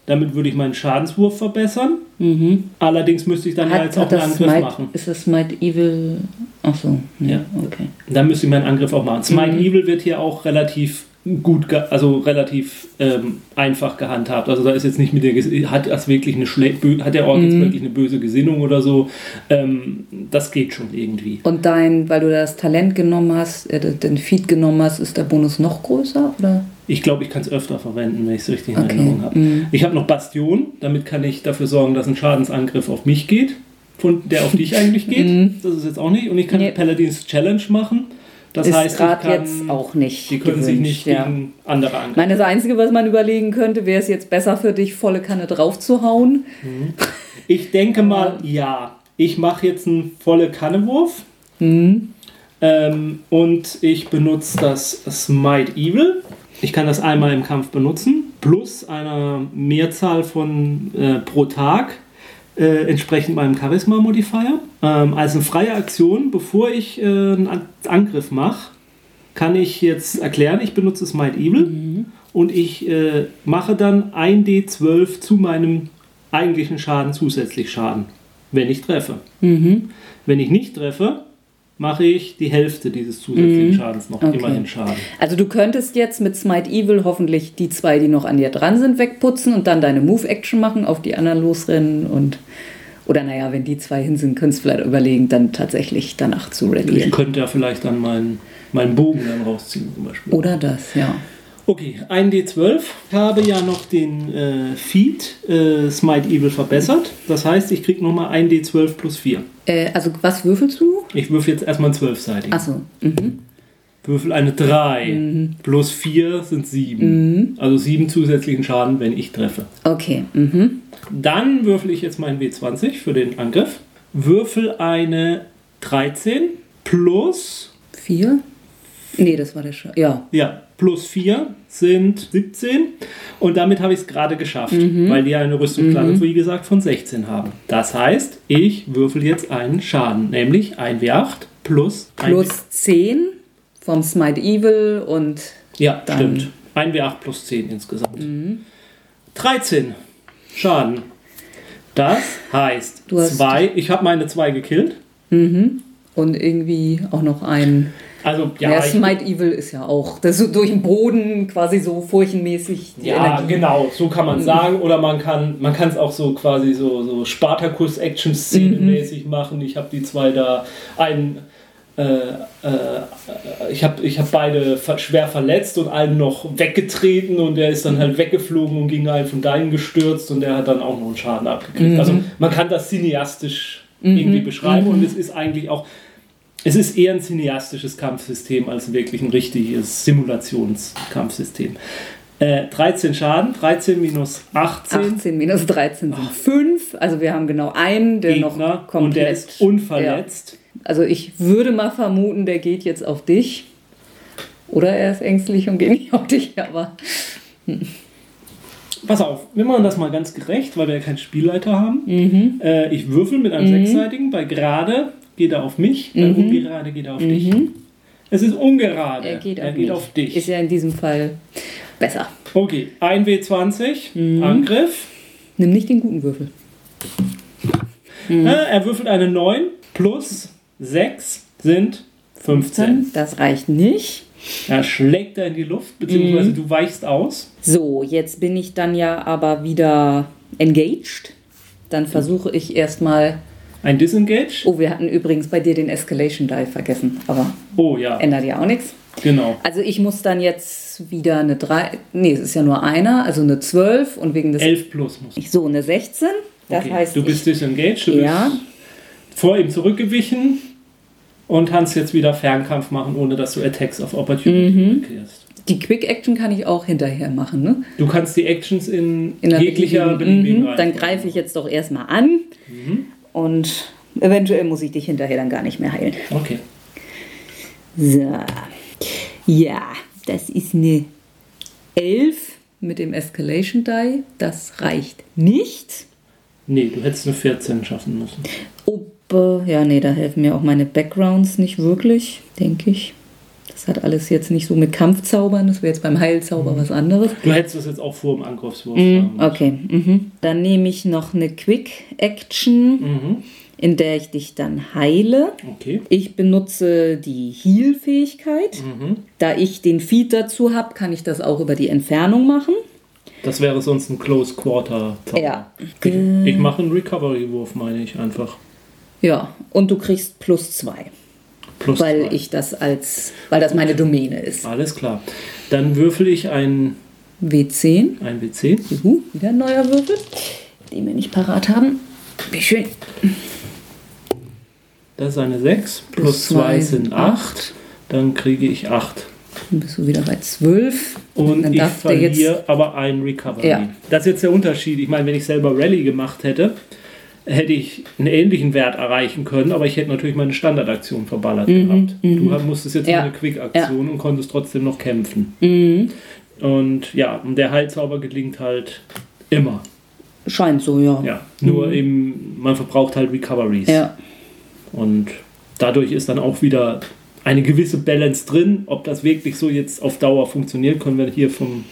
Damit würde ich meinen Schadenswurf verbessern. Allerdings müsste ich dann ja jetzt auch einen Angriff Smite, machen. ist das Smite Evil? Achso, nee, Ja. okay. Dann müsste ich meinen Angriff auch machen. Smite Evil wird hier auch relativ gut, also relativ ähm, einfach gehandhabt. Also da ist jetzt nicht mit der, hat das wirklich eine Schle hat der Ork jetzt wirklich eine böse Gesinnung oder so. Ähm, das geht schon irgendwie. Und dein, weil du das Talent genommen hast, äh, den Feed genommen hast, ist der Bonus noch größer? Oder? Ich glaube, ich kann es öfter verwenden, wenn ich es richtig in Okay. Erinnerung habe. Ich habe noch Bastion, damit kann ich dafür sorgen, dass ein Schadensangriff auf mich geht, von der auf dich eigentlich geht. Das ist jetzt auch nicht. Und ich kann Nee. Paladins Challenge machen. Das ist heißt, gerade jetzt auch nicht. die können sich nicht gewünscht, ja. gegen andere angreifen. meine, das Einzige, was man überlegen könnte, wäre es jetzt besser für dich, volle Kanne drauf zu hauen. Ich denke mal, ja. Ich mache jetzt einen volle Kannewurf. Mhm. Ähm, und ich benutze das Smite Evil. Ich kann das einmal im Kampf benutzen, plus einer Mehrzahl von äh, pro Tag, äh, entsprechend meinem Charisma-Modifier. Ähm, als eine freie Aktion, bevor ich äh, einen An Angriff mache, kann ich jetzt erklären, ich benutze Smite Evil und ich äh, mache dann 1d12 zu meinem eigentlichen Schaden zusätzlich Schaden, wenn ich treffe. Wenn ich nicht treffe, mache ich die Hälfte dieses zusätzlichen Schadens noch Okay. immerhin Schaden. Also du könntest jetzt mit Smite Evil hoffentlich die zwei, die noch an dir dran sind, wegputzen und dann deine Move-Action machen, auf die anderen losrennen und oder naja, wenn die zwei hin sind, könntest du vielleicht überlegen, dann tatsächlich danach zu Ich rallieren. könnte ja vielleicht dann meinen, meinen Bogen dann rausziehen zum Beispiel. Oder das, ja. Okay, 1d12. Ich habe ja noch den äh, Feed äh, Smite Evil verbessert. Das heißt, ich kriege nochmal 1d12 plus 4. Äh, also was würfelst du? Ich würfel jetzt erstmal einen 12-seitigen. Achso. Mhm. Würfel eine 3. Plus 4 sind 7. Also 7 zusätzlichen Schaden, wenn ich treffe. Okay. Mhm. Dann würfel ich jetzt meinen W20 für den Angriff. Würfel eine 13 plus, Vier? Nee, das war der Sch Ja. ja, plus 4 sind 17. Und damit habe ich es gerade geschafft, weil die ja eine Rüstungsklasse, wie gesagt, von 16 haben. Das heißt, ich würfel jetzt einen Schaden, nämlich ein W8 plus Plus 10 vom Smite Evil und Ja, stimmt. Ein W8 plus 10 insgesamt. 13 Schaden. Das heißt, Du hast- zwei, ich habe meine zwei gekillt. und irgendwie auch noch ein. Also, Ja, ich, Smite Evil ist ja auch. Das ist so durch den Boden quasi so furchenmäßig ja Energie. genau, so kann man sagen. Oder man kann man kann es auch so quasi so, so Spartacus-Action-Szene-mäßig machen. Ich habe die zwei da, einen, äh, äh, ich habe ich hab beide schwer verletzt und einen noch weggetreten und der ist dann halt weggeflogen und gegen einen von deinen gestürzt und der hat dann auch noch einen Schaden abgekriegt. Also man kann das cineastisch irgendwie beschreiben und es ist eigentlich auch, es ist eher ein cineastisches Kampfsystem als wirklich ein richtiges Simulationskampfsystem. Äh, 13 Schaden, 13 minus 18 18 minus 13 sind 5. Also wir haben genau einen, der Gegner noch komplett. und der ist unverletzt. Ja. Also ich würde mal vermuten, der geht jetzt auf dich. Oder er ist ängstlich und geht nicht auf dich, aber. Pass auf, wir machen das mal ganz gerecht, weil wir ja keinen Spielleiter haben. Mhm. Äh, ich würfel mit einem sechsseitigen. Bei gerade geht er auf mich, bei Mhm. ungerade geht er auf dich. Es ist ungerade. Er geht auf, mich. dich. Ist ja in diesem Fall besser. okay, 1W20, Mhm. Angriff. Nimm nicht den guten Würfel. Äh, er würfelt eine 9 plus 6 sind 15. Das reicht nicht. Er schlägt er in die Luft, beziehungsweise Mhm. du weichst aus. So, jetzt bin ich dann ja aber wieder engaged. Dann versuche ich erstmal. Ein Disengage. Oh, wir hatten übrigens bei dir den Escalation Die vergessen, aber Oh ja, ändert ja auch nichts. genau. Also ich muss dann jetzt wieder eine 3. Nee, es ist ja nur einer, also eine 12 und wegen des. 11 plus muss. Ich so, eine 16. Das Okay, heißt, du bist disengaged, du Ja. bist vor ihm zurückgewichen und kannst jetzt wieder Fernkampf machen, ohne dass du Attacks of Opportunity Mhm. ich, die Quick Action kann ich auch hinterher machen, ne? Du kannst die Actions in, In jeglicher beliebigen- beliebigen mhm, Dann greife ich jetzt doch erstmal an und eventuell muss ich dich hinterher dann gar nicht mehr heilen. Okay. So. Ja, das ist eine 11 mit dem Escalation Die. Das reicht nicht. Nee, du hättest eine 14 schaffen müssen. Ob, ja, nee, da helfen mir auch meine Backgrounds nicht wirklich, denke ich. Das hat alles jetzt nicht so mit Kampfzaubern, das wäre jetzt beim Heilzauber was anderes. Du hättest das jetzt auch vor dem Angriffswurf Mhm, müssen. okay. Mhm. Dann nehme ich noch eine Quick Action, Mhm. in der ich dich dann heile. Okay. Ich benutze die Heal-Fähigkeit. Mhm. Da ich den Feed dazu habe, kann ich das auch über die Entfernung machen. Das wäre sonst ein Close Quarter. Zauber. Ja. Ich, ich mache einen Recovery-Wurf, meine ich einfach. Ja, und du kriegst plus zwei, Plus weil zwei. ich das als, weil das meine Domäne ist. Alles klar. Dann würfel ich ein, W10. ein W10. Juhu, wieder ein neuer Würfel, den wir nicht parat haben. Wie schön. Das ist eine 6. Plus Plus 2 zwei sind sind 8. Dann kriege ich 8. Dann bist du wieder bei 12. Und dann ich darf der jetzt. verliere aber ein Recovery. Ja. Das ist jetzt der Unterschied. Ich meine, wenn ich selber Rally gemacht hätte, hätte ich einen ähnlichen Wert erreichen können, aber ich hätte natürlich meine Standardaktion verballert gehabt. Du hab- musstest jetzt Mhm, Ja. eine Quick-Aktion und konntest trotzdem noch kämpfen. Mhm. Und ja, und der Heilzauber gelingt halt immer. Scheint so, ja. Ja, nur eben, man verbraucht halt Recoveries. Mhm. Ja. Und dadurch ist dann auch wieder eine gewisse Balance drin. Ob das wirklich so jetzt auf Dauer funktioniert, können wir hier vom,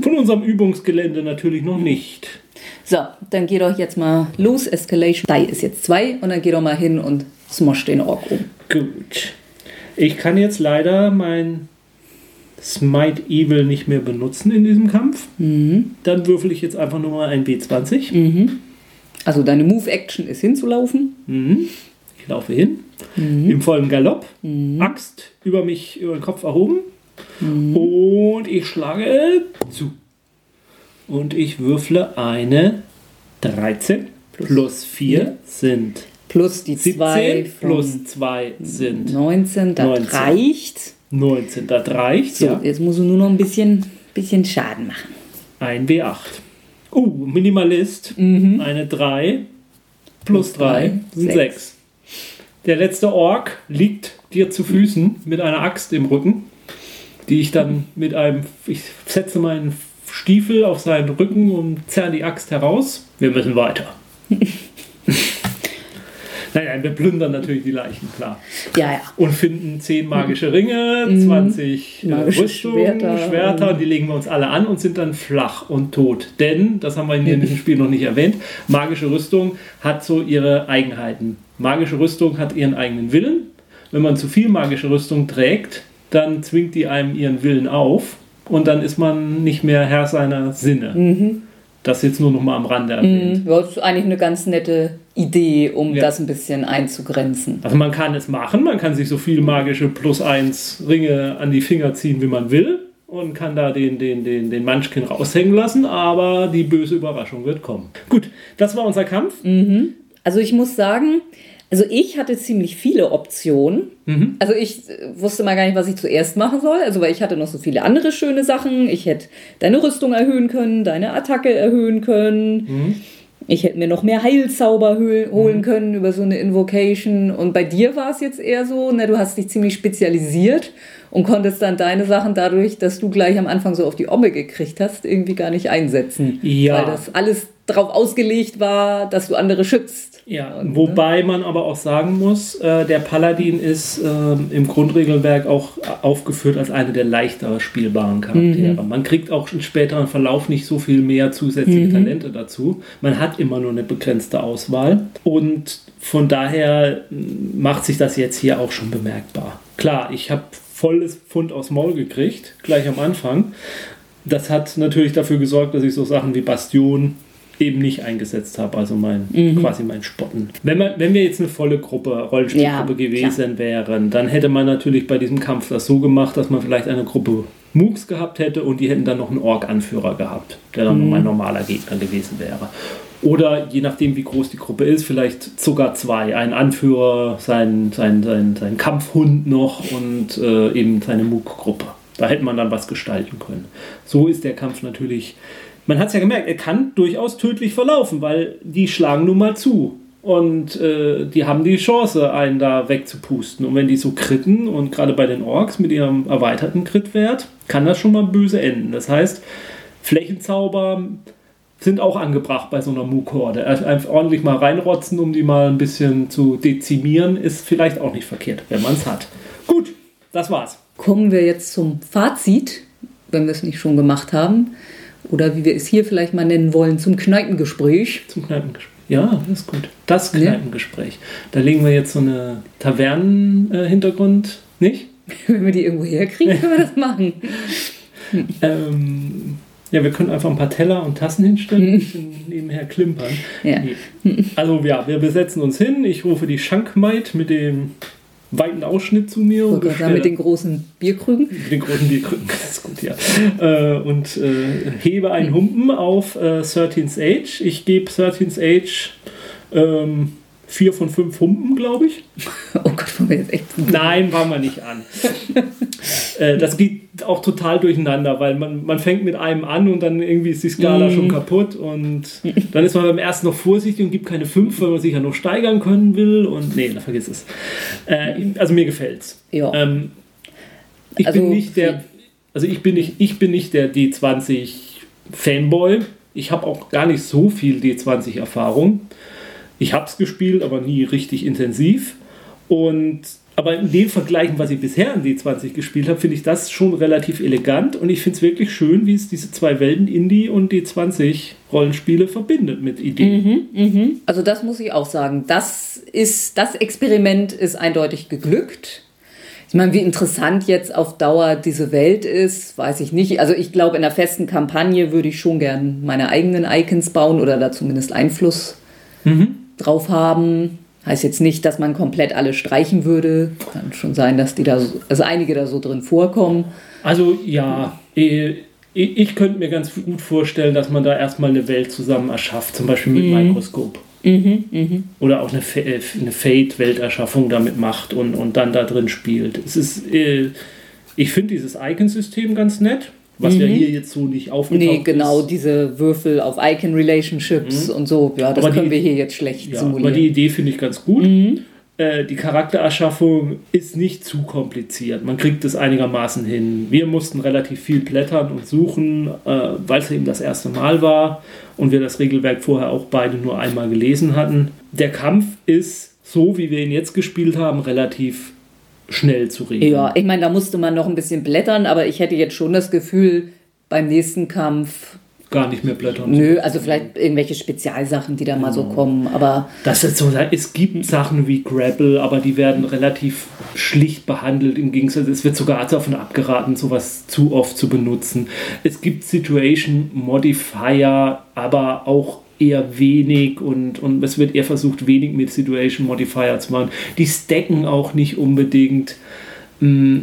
von unserem Übungsgelände natürlich noch nicht. So, dann geh doch jetzt mal los. Escalation Die ist jetzt 2 und dann geh doch mal hin und smosh den Ork um. Gut. Ich kann jetzt leider mein Smite Evil nicht mehr benutzen in diesem Kampf. Mhm. Dann würfel ich jetzt einfach nur mal ein W20. Also deine Move-Action ist hinzulaufen. Mhm. Ich laufe hin, im vollen Galopp, Axt über mich, über den Kopf erhoben und ich schlage zu. Und ich würfle eine 13 plus 4 sind Plus die 2 17 plus 2 sind 19. Das 19. reicht. 19. Das reicht, So, ja. jetzt musst du nur noch ein bisschen, bisschen Schaden machen. Ein W8. Uh, Minimalist. Eine 3 plus Plus 3 drei, sind sechs. 6. Der letzte Ork liegt dir zu Füßen mit einer Axt im Rücken, die ich dann mit einem. Ich setze meinen Stiefel auf seinen Rücken und zerre die Axt heraus. Wir müssen weiter. nein, nein, wir plündern natürlich die Leichen, klar. Ja, ja. Und finden 10 magische Ringe, 20 äh, Magische Rüstungen, Schwerter. Schwerter, die legen wir uns alle an und sind dann flach und tot. Denn, das haben wir in diesem Spiel noch nicht erwähnt, magische Rüstung hat so ihre Eigenheiten. Magische Rüstung hat ihren eigenen Willen. Wenn man zu viel magische Rüstung trägt, dann zwingt die einem ihren Willen auf und dann ist man nicht mehr Herr seiner Sinne. Das jetzt nur noch mal am Rande erwähnt. Mhm. Das ist eigentlich eine ganz nette Idee, um Ja. das ein bisschen einzugrenzen. Also man kann es machen, man kann sich so viel magische plus eins Ringe an die Finger ziehen, wie man will und kann da den, den, den, den Munchkin raushängen lassen, aber die böse Überraschung wird kommen. Gut, das war unser Kampf. Also ich muss sagen, also ich hatte ziemlich viele Optionen. Also ich äh, wusste mal gar nicht, was ich zuerst machen soll. Also weil ich hatte noch so viele andere schöne Sachen. Ich hätte deine Rüstung erhöhen können, deine Attacke erhöhen können. Ich hätte mir noch mehr Heilzauber hö- holen können über so eine Invocation. Und bei dir war es jetzt eher so, ne, du hast dich ziemlich spezialisiert und konntest dann deine Sachen dadurch, dass du gleich am Anfang so auf die Omme gekriegt hast, irgendwie gar nicht einsetzen. Ja. Weil das alles darauf ausgelegt war, dass du andere schützt. Ja, wobei man aber auch sagen muss, äh, der Paladin ist ähm, im Grundregelwerk auch aufgeführt als eine der leichter spielbaren Charaktere. Man kriegt auch im späteren Verlauf nicht so viel mehr zusätzliche Talente dazu. Man hat immer nur eine begrenzte Auswahl und von daher mh, macht sich das jetzt hier auch schon bemerkbar. Klar, ich habe volles Pfund aus Maul gekriegt, gleich am Anfang. Das hat natürlich dafür gesorgt, dass ich so Sachen wie Bastion eben nicht eingesetzt habe, also mein quasi mein Spotten. Wenn, man, wenn wir jetzt eine volle Gruppe, Rollenspielgruppe Ja, gewesen wären, dann hätte man natürlich bei diesem Kampf das so gemacht, dass man vielleicht eine Gruppe Mooks gehabt hätte und die hätten dann noch einen Ork-Anführer gehabt, der dann noch ein normaler Gegner gewesen wäre. Oder je nachdem, wie groß die Gruppe ist, vielleicht sogar zwei. Ein Anführer, sein, sein, sein, sein Kampfhund noch und äh, eben seine Mook-Gruppe. Da hätte man dann was gestalten können. So ist der Kampf natürlich. Man hat es ja gemerkt, er kann durchaus tödlich verlaufen, weil die schlagen nun mal zu. und äh, die haben die Chance, einen da wegzupusten. Und wenn die so kritten und gerade bei den Orks mit ihrem erweiterten Crit-Wert, kann das schon mal böse enden. Das heißt, Flächenzauber sind auch angebracht bei so einer Mook-Horde. Also einfach ordentlich mal reinrotzen, um die mal ein bisschen zu dezimieren, ist vielleicht auch nicht verkehrt, wenn man es hat. Gut, das war's. Kommen wir jetzt zum Fazit, wenn wir es nicht schon gemacht haben. Oder wie wir es hier vielleicht mal nennen wollen, zum Kneipengespräch. Zum Kneipengespräch. Ja, das ist gut. Das Kneipengespräch. Da legen wir jetzt so eine Tavernen-Hintergrund, nicht? Wenn wir die irgendwo herkriegen, können wir das machen. ähm, ja, wir können einfach ein paar Teller und Tassen hinstellen und nebenher klimpern. Ja. Also ja, wir besetzen uns hin. Ich rufe die Schankmaid mit dem weiten Ausschnitt zu mir. Und sagen, mit den großen Bierkrügen. Mit den großen Bierkrügen, das ist gut, ja. Äh, und äh, hebe einen Humpen auf äh, 13th Age. Ich gebe 13th Age ähm, vier von fünf Humpen, glaube ich. Oh Gott, wollen wir jetzt echt. Nein, fangen wir nicht an. äh, das geht auch total durcheinander, weil man, man fängt mit einem an und dann irgendwie ist die Skala mm. schon kaputt und dann ist man beim ersten noch vorsichtig und gibt keine fünf, weil man sich ja noch steigern können will und nee, da vergiss es. Äh, also mir gefällt's. Ja. Ähm, ich also, bin nicht der, also ich bin nicht, ich bin nicht der D20 Fanboy. Ich habe auch gar nicht so viel D20 Erfahrung. Ich habe es gespielt, aber nie richtig intensiv. Und aber in dem Vergleichen, was ich bisher an D20 gespielt habe, finde ich das schon relativ elegant und ich finde es wirklich schön, wie es diese zwei Welten, Indie und D20 Rollenspiele verbindet mit Ideen. Mhm, mh. Also das muss ich auch sagen. Das ist, das Experiment ist eindeutig geglückt. Ich meine, wie interessant jetzt auf Dauer diese Welt ist, weiß ich nicht. Also ich glaube, in einer festen Kampagne würde ich schon gern meine eigenen Icons bauen oder da zumindest Einfluss mhm drauf haben. Heißt jetzt nicht, dass man komplett alle streichen würde. Kann schon sein, dass die da, also einige da so drin vorkommen. Also ja, ich könnte mir ganz gut vorstellen, dass man da erstmal eine Welt zusammen erschafft, zum Beispiel mit mhm. Mikroskop. Mhm, mh. Oder auch eine, äh, eine Fate-Welterschaffung damit macht und, und dann da drin spielt. Es ist, äh, ich finde dieses Icon-System ganz nett was mhm. ja hier jetzt so nicht aufgetaucht Nee, genau, ist. diese Würfel auf Icon-Relationships mhm. und so, ja, das aber können die, wir hier jetzt schlecht ja, simulieren. Aber die Idee finde ich ganz gut. Mhm. Äh, die Charaktererschaffung ist nicht zu kompliziert. Man kriegt es einigermaßen hin. Wir mussten relativ viel blättern und suchen, äh, weil es eben das erste Mal war und wir das Regelwerk vorher auch beide nur einmal gelesen hatten. Der Kampf ist so, wie wir ihn jetzt gespielt haben, relativ schnell zu regeln. Ja, ich meine, da musste man noch ein bisschen blättern, aber ich hätte jetzt schon das Gefühl, beim nächsten Kampf gar nicht mehr blättern. Nö, also vielleicht irgendwelche Spezialsachen, die da mal so kommen, aber... Das ist so, es gibt Sachen wie Grapple, aber die werden relativ schlicht behandelt, im Gegensatz, es wird sogar davon abgeraten, sowas zu oft zu benutzen. Es gibt Situation Modifier, aber auch eher wenig und, und es wird eher versucht, wenig mit Situation Modifier zu machen. Die stacken auch nicht unbedingt. Mm,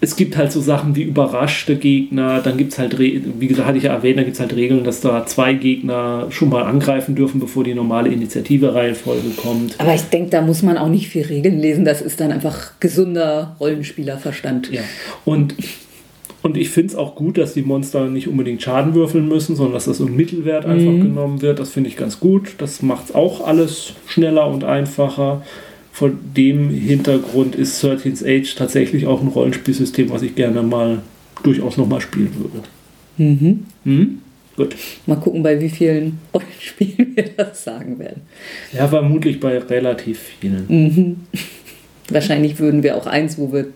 es gibt halt so Sachen wie überraschte Gegner, dann gibt es halt, wie gesagt, hatte ich ja erwähnt, da gibt es halt Regeln, dass da zwei Gegner schon mal angreifen dürfen, bevor die normale Initiative-Reihenfolge kommt. Aber ich denke, da muss man auch nicht viel Regeln lesen, das ist dann einfach gesunder Rollenspielerverstand. Ja, und und ich finde es auch gut, dass die Monster nicht unbedingt Schaden würfeln müssen, sondern dass das ein Mittelwert einfach mhm. genommen wird. Das finde ich ganz gut. Das macht auch alles schneller und einfacher. Vor dem Hintergrund ist 13th Age tatsächlich auch ein Rollenspielsystem, was ich gerne mal durchaus nochmal spielen würde. Mhm. Mhm. Gut. Mal gucken, bei wie vielen Rollenspielen wir das sagen werden. Ja, vermutlich bei relativ vielen. Mhm. Wahrscheinlich würden wir auch eins, wo wir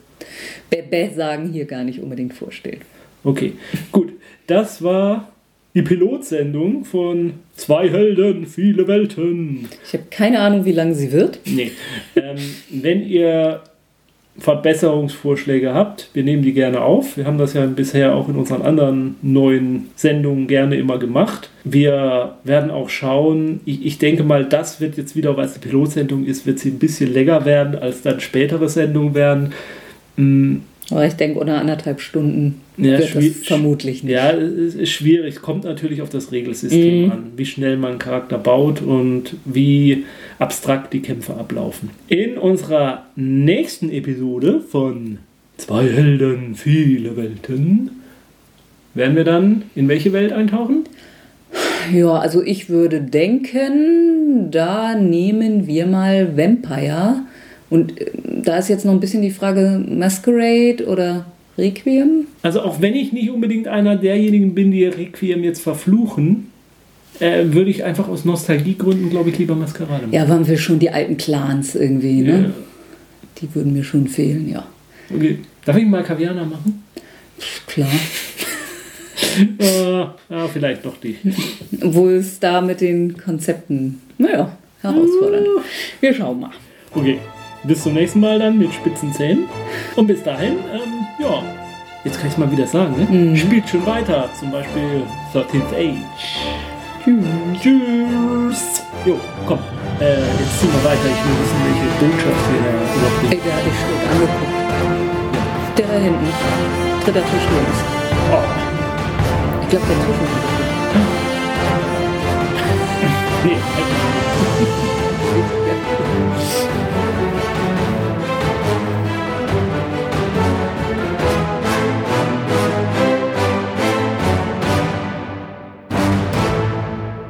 Bebe sagen hier gar nicht unbedingt vorstellen. Okay, gut. Das war die Pilotsendung von Zwei Helden, viele Welten. Ich habe keine Ahnung, wie lang sie wird. Nee. Ähm, wenn ihr Verbesserungsvorschläge habt, wir nehmen die gerne auf. Wir haben das ja bisher auch in unseren anderen neuen Sendungen gerne immer gemacht. Wir werden auch schauen, ich, ich denke mal, das wird jetzt wieder, weil es eine Pilotsendung ist, wird sie ein bisschen länger werden, als dann spätere Sendungen werden. Mm. Aber ich denke, unter anderthalb Stunden ja, wird das vermutlich nicht. Ja, es ist schwierig. Kommt natürlich auf das Regelsystem mhm. an, wie schnell man einen Charakter baut und wie abstrakt die Kämpfe ablaufen. In unserer nächsten Episode von Zwei Helden, viele Welten werden wir dann in welche Welt eintauchen? Ja, also ich würde denken, da nehmen wir mal Vampire. Und äh, da ist jetzt noch ein bisschen die Frage Masquerade oder Requiem. Also auch wenn ich nicht unbedingt einer derjenigen bin, die Requiem jetzt verfluchen, äh, würde ich einfach aus Nostalgiegründen, glaube ich, lieber Maskerade machen. Ja, waren wir schon die alten Clans irgendwie, ne? Ja. Die würden mir schon fehlen, ja. Okay. Darf ich mal Kavianer machen? Klar. äh, ja, vielleicht doch die. Obwohl es da mit den Konzepten, naja, herausfordernd. Wir schauen mal. Okay. Bis zum nächsten Mal dann mit spitzen Zähnen. Und bis dahin, ähm, ja. Jetzt kann ich mal wieder sagen, ne? Spielt schon weiter. Zum Beispiel 13th Age. Tschüss. Tschüss. Jo, komm. Äh, jetzt ziehen wir weiter. Ich will wissen, welche Botschaft wir da überhaupt Ey, der hatte ich schräg angeguckt. Der da hinten. Dritter Tisch links. Oh. Ich glaube, der Tisch Nee, halt.